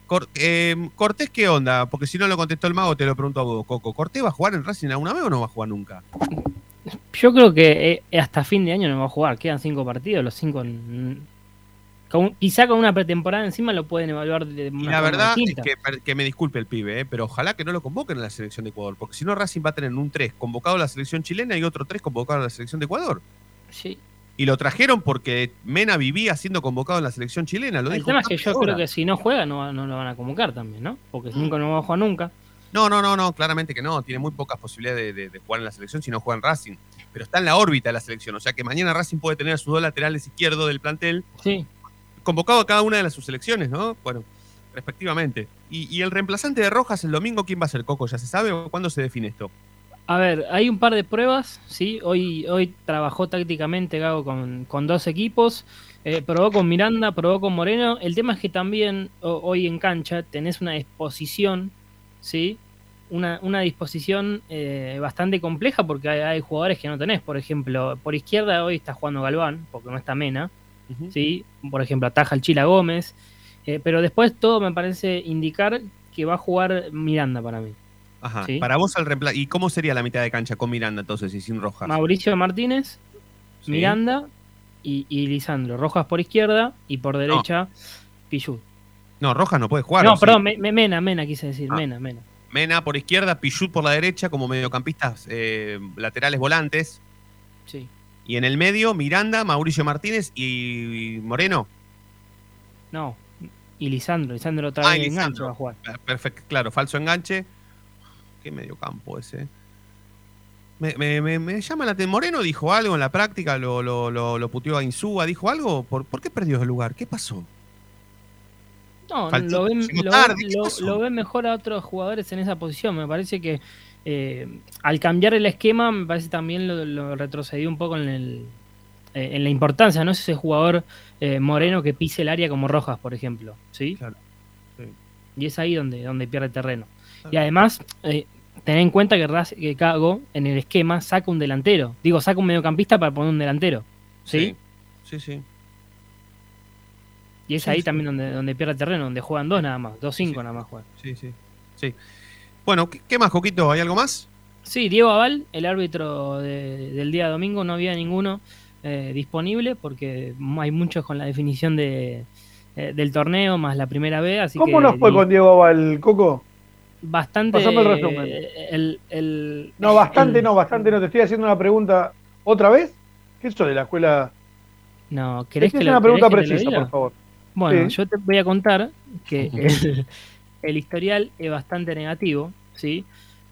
Cor- eh, Cortés, ¿qué onda? Porque si no lo contestó el mago, te lo pregunto a vos, Coco. ¿Cortés va a jugar en Racing alguna vez o no va a jugar nunca? Yo creo que eh, hasta fin de año no va a jugar. Quedan cinco partidos, los cinco. Con- quizá con una pretemporada encima lo pueden evaluar de Y una la forma verdad es que, me disculpe el pibe, eh, pero ojalá que no lo convoquen a la selección de Ecuador, porque si no Racing va a tener un 3 convocado a la selección chilena y otro 3 convocado a la selección de Ecuador. Sí. Y lo trajeron porque Mena vivía siendo convocado en la selección chilena. Lo El dijo tema es que yo creo que si no juega no, no lo van a convocar también, ¿no? Porque nunca no va a jugar nunca. No, no, no, no, claramente que no. Tiene muy pocas posibilidades de, de- de jugar en la selección si no juega en Racing. Pero está en la órbita de la selección. O sea que mañana Racing puede tener a sus dos laterales izquierdos del plantel Sí. Convocado a cada una de las sus selecciones, ¿no? Bueno, respectivamente. Y, el reemplazante de Rojas el domingo, ¿quién va a ser Coco? ¿Ya se sabe o cuándo se define esto? A ver, hay un par de pruebas, ¿sí? Hoy, hoy trabajó tácticamente Gago con, con dos equipos, eh, probó con Miranda, probó con Moreno. El tema es que también hoy en cancha tenés una disposición, ¿sí? Una, una disposición eh, bastante compleja porque hay, hay jugadores que no tenés. Por ejemplo, por izquierda hoy está jugando Galván, porque no está Mena, ¿sí? Por ejemplo, ataja el Chila Gómez. eh, pero después todo me parece indicar que va a jugar Miranda para mí. Ajá. Sí. Para vos el reemplazo. ¿Y cómo sería la mitad de cancha con Miranda entonces y sin Rojas? Mauricio Martínez, Sí. Miranda y, y Lisandro. Rojas por izquierda y por derecha Pichut. No, Rojas no puede jugar. no, perdón, Me- Me- Mena, Mena quise decir, Ah. Mena, Mena. Mena por izquierda, Pichut por la derecha, como mediocampistas eh, laterales volantes. Sí. Y en el medio, Miranda, Mauricio Martínez y Moreno. No, y Lisandro. Lisandro otra Ah, vez enganche va a jugar. Perfecto, claro, falso enganche. Qué mediocampo ese. Me, me- me- me llama la atención. Moreno dijo algo en la práctica, lo, lo, lo, lo puteó a Insúa, dijo algo. ¿Por, por qué perdió el lugar? ¿Qué pasó? No, Faltó- lo ven, lo ven mejor a otros jugadores en esa posición. Me parece que eh, al cambiar el esquema, me parece también lo, lo retrocedió un poco en, el, eh, en la importancia. No es ese jugador eh, moreno que pise el área como Rojas, por ejemplo. ¿sí? sí. Y es ahí donde, donde pierde terreno. Y además, eh, tener en cuenta que, Raz- que Cago en el esquema saca un delantero. Digo, saca un mediocampista para poner un delantero. ¿sí? Sí, sí. Y es Sí, ahí también donde, donde pierde terreno, donde juegan dos nada más, dos cinco nada más juegan. Sí, sí. Sí. Bueno, ¿qué, qué más, Coquito? ¿Hay algo más? Sí, Diego Aval, el árbitro de- del día domingo, no había ninguno eh, disponible porque hay muchos con la definición de, eh, del torneo más la primera vez, así ¿Cómo que nos fue di- con Diego Aval, Coco? bastante Pasame el resumen. el, el- No, bastante el- no, bastante no. Te estoy haciendo una pregunta otra vez. ¿Qué es eso de la escuela? No, ¿querés que haciendo lo, una pregunta querés que te lo precisa, diga? por favor. Bueno, Sí. yo te voy a contar que el, el historial es bastante negativo, ¿sí?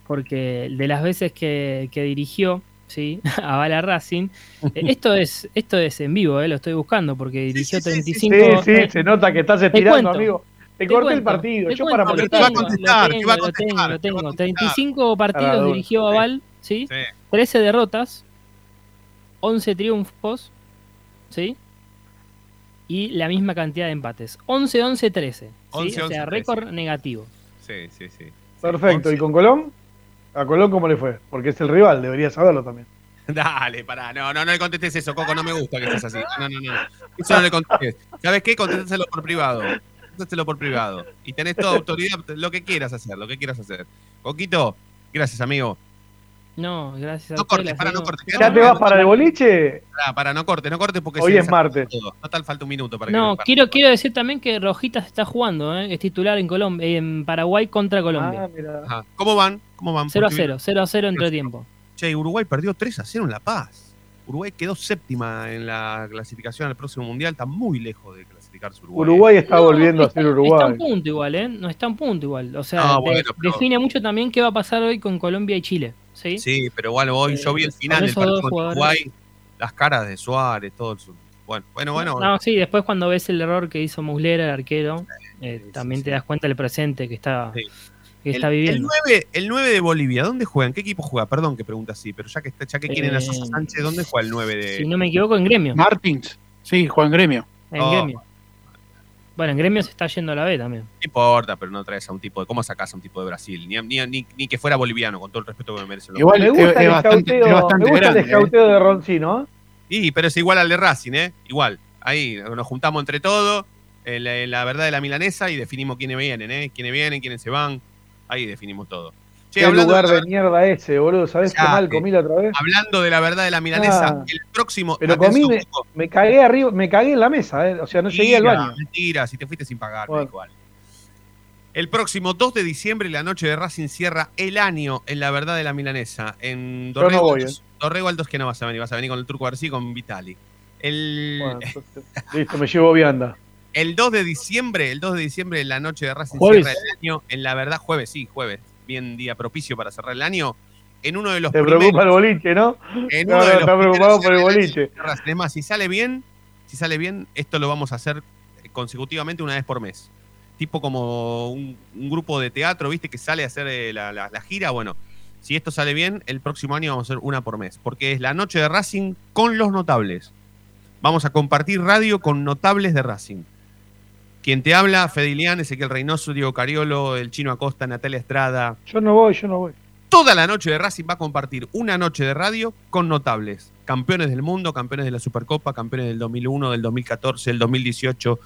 Porque de las veces que, que dirigió, ¿sí? A Bala Racing, eh, esto es esto es en vivo, ¿eh? Lo estoy buscando porque dirigió 35... Sí, sí, se nota que estás estirando, cuento, amigo. Te, te corté el cuento, partido. te Yo cuento, para lo molestar. tengo, contestar, lo te va a tengo, lo tengo, contestar, lo te va a tengo. contestar. 35 partidos dirigió Aval, ¿sí? Sí. 13 derrotas, 11 triunfos, ¿sí? Y la misma cantidad de empates. 11, 11, 13. ¿Sí? 11, o sea, 11, récord negativo. Sí, sí, sí. Perfecto. ¿Y con Colón? ¿A Colón cómo le fue? Porque es el rival, debería saberlo también. Dale, pará. No, no, no le contestes eso, Coco. No me gusta que estés así. No, no, no. Eso no le contestes. ¿Sabes qué? Contéstaselo por privado. Contéstaselo por privado. Y tenés toda autoridad, lo que quieras hacer, lo que quieras hacer. Coquito, gracias, amigo. No, gracias a No cortes, para, no cortes. ¿Ya te vas para el boliche? Pará, no cortes, no cortes porque Hoy se es martes. todo. No tal falta un minuto para que No, para- quiero, quiero decir también que Rojitas está jugando, ¿eh? es titular en Colombia, en Paraguay contra Colombia. Ah, mira. Ajá. ¿Cómo van? ¿Cómo van? 0 a Porque- 0, 0 a 0 entre tiempo. Che, Uruguay perdió 3 a 0 en La Paz. Uruguay quedó séptima en la clasificación al próximo mundial. Está muy lejos de clasificarse Uruguay. Uruguay está volviendo a ser Está Uruguay. un punto igual, ¿eh? No está un punto igual. O sea, Ah, de- bueno, pero- define mucho también qué va a pasar hoy con Colombia y Chile. ¿Sí? Sí, pero bueno, hoy yo vi el Eh, final del partido con. Uruguay. Las caras de Suárez, todo el... Bueno, bueno, bueno. No, sí, después cuando ves el error que hizo Muslera, el arquero, eh, también te das cuenta del presente que está, Sí. que el, está el viviendo. 9, el 9 de Bolivia, ¿dónde juega? ¿En qué equipo juega? Perdón que pregunta así, pero ya que, está- ya que quieren a Sosa Eh, Sánchez, ¿dónde juega el 9 de...? Si no me equivoco, en gremio. Martins. Sí, Juan Gremio. En Oh. gremio. Bueno, en gremio se está yendo a la B también. No importa, pero no traes a un tipo de... ¿Cómo sacás a un tipo de Brasil? Ni, ni, ni, ni que fuera boliviano, con todo el respeto que me merecen. los Igual Me es, gusta es el bastante, escauteo, es bastante me gusta grande. el escauteo de Roncino. ¿eh? Y, pero es igual al de Racing, ¿eh? Igual. Ahí nos juntamos entre todos, eh, la, la verdad de la milanesa, y definimos quiénes vienen, ¿eh? Quiénes vienen, quiénes se van. Ahí definimos todo. Che, Qué lugar de mierda ese, boludo. ¿Sabés qué mal eh. comí la otra vez? hablando de la verdad de la milanesa, Ah. el próximo. Pero comí, me, me cagué arriba, me cagué en la mesa, ¿eh? O sea, no llegué al baño. Mentira, si te fuiste sin pagar, Bueno. igual. El próximo 2 de diciembre, la noche de Racing cierra el año en la verdad de la milanesa. En Yo no Dorrego, voy, Dorrego Altos, que no vas a venir, vas a venir con el Turco García y con Vitali. El, Bueno, entonces, listo, me llevo vianda. El 2 de diciembre, el 2 de diciembre, la noche de Racing Jueves. cierra el año. En la verdad, jueves, sí, jueves. Bien día propicio para cerrar el año. En uno de los Te primeros. preocupa el boliche, ¿no? en No, uno de no, los está preocupado por el boliche. Racing. Es más, si sale bien, si sale bien, esto lo vamos a hacer consecutivamente una vez por mes. Tipo como un, un grupo de teatro, ¿viste? Que sale a hacer eh, la, la- la gira. Bueno, si esto sale bien, el próximo año vamos a hacer una por mes. Porque es la noche de Racing con los notables. Vamos a compartir radio con notables de Racing. Quien te habla, Fedilian, Ezequiel Reynoso, Diego Cariolo, el Chino Acosta, Natalia Estrada. Yo no voy, yo no voy. Toda la noche de Racing va a compartir una noche de radio con notables. Campeones del mundo, campeones de la Supercopa, campeones del 2001, del 2014, del 2018.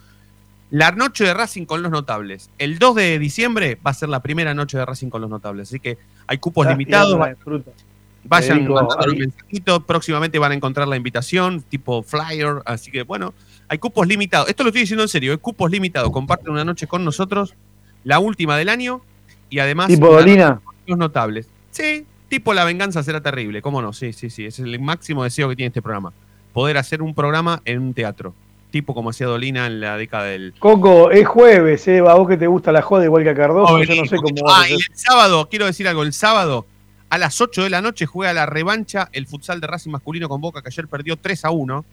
La noche de Racing con los notables. El 2 de diciembre va a ser la primera noche de Racing con los notables. Así que hay cupos limitados. Vayan Federico, mandando los ahí. mensajitos. Próximamente van a encontrar la invitación, tipo flyer. Así que bueno, hay cupos limitados. Esto lo estoy diciendo en serio, hay cupos limitados. Comparten una noche con nosotros, la última del año. Y además. Tipo Dolina. Los notables. Sí, tipo la venganza será terrible. ¿Cómo no? Sí, sí, sí. Ese es el máximo deseo que tiene este programa. Poder hacer un programa en un teatro. Tipo como hacía Dolina en la década del. Coco, es jueves, eh, a vos que te gusta la joda igual que a Cardoso, yo no sé cómo Ah, y el sábado, quiero decir algo, el sábado a las 8 de la noche juega la revancha el futsal de Racing masculino con Boca, que ayer perdió 3 a 1.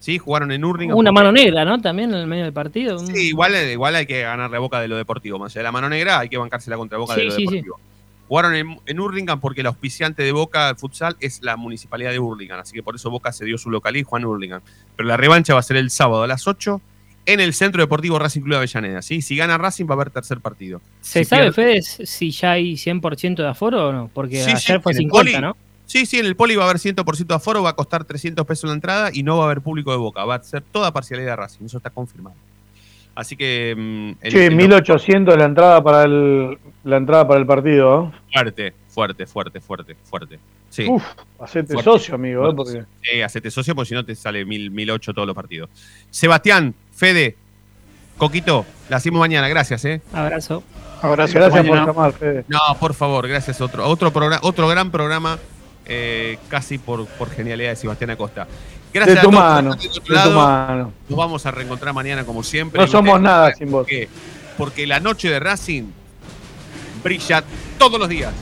Sí, jugaron en Urlingan. Una mano negra, ¿no? También en el medio del partido. Sí, igual, igual hay que ganarle a Boca de lo deportivo. Más allá de la mano negra, hay que bancársela contra Boca de Sí, lo sí, sí. deportivo. Jugaron en, en Hurlingham porque el auspiciante de Boca de futsal es la municipalidad de Hurlingham. Así que por eso Boca se dio su localidad y Juan Hurlingham. Pero la revancha va a ser el sábado a las 8 en el Centro Deportivo Racing Club de Avellaneda. ¿sí? Si gana Racing va a haber tercer partido. ¿Se Si sabe, pierde- Fede, si ya hay 100% de aforo o no? Porque Sí, sí, ayer fue en el 50, poli. ¿no? Sí, sí, en el poli va a haber 100% de aforo, va a costar 300 pesos la entrada y no va a haber público de Boca. Va a ser toda parcialidad de Racing, eso está confirmado. Así que... mm, el- Che, el- 1800 la entrada para el, la entrada para el partido. ¿eh? Fuerte, fuerte, fuerte, fuerte, fuerte. Sí. Uf, hacete Fuerte, socio, amigo, ¿eh? fuerte. porque Sí, hacete socio porque si no te sale mil, mil ocho todos los partidos. Sebastián, Fede, Coquito, la hacemos mañana, gracias, ¿eh? Abrazo. Abrazo. gracias por mañana. llamar, Fede. No, por favor, gracias. Otro, otro, programa, otro gran programa, eh, casi por, por genialidad de Sebastián Acosta. Gracias De a tu todos por mano, de tu mano. Nos vamos a reencontrar mañana como siempre. No somos nada sin vos. por qué. Porque la noche de Racing brilla todos los días.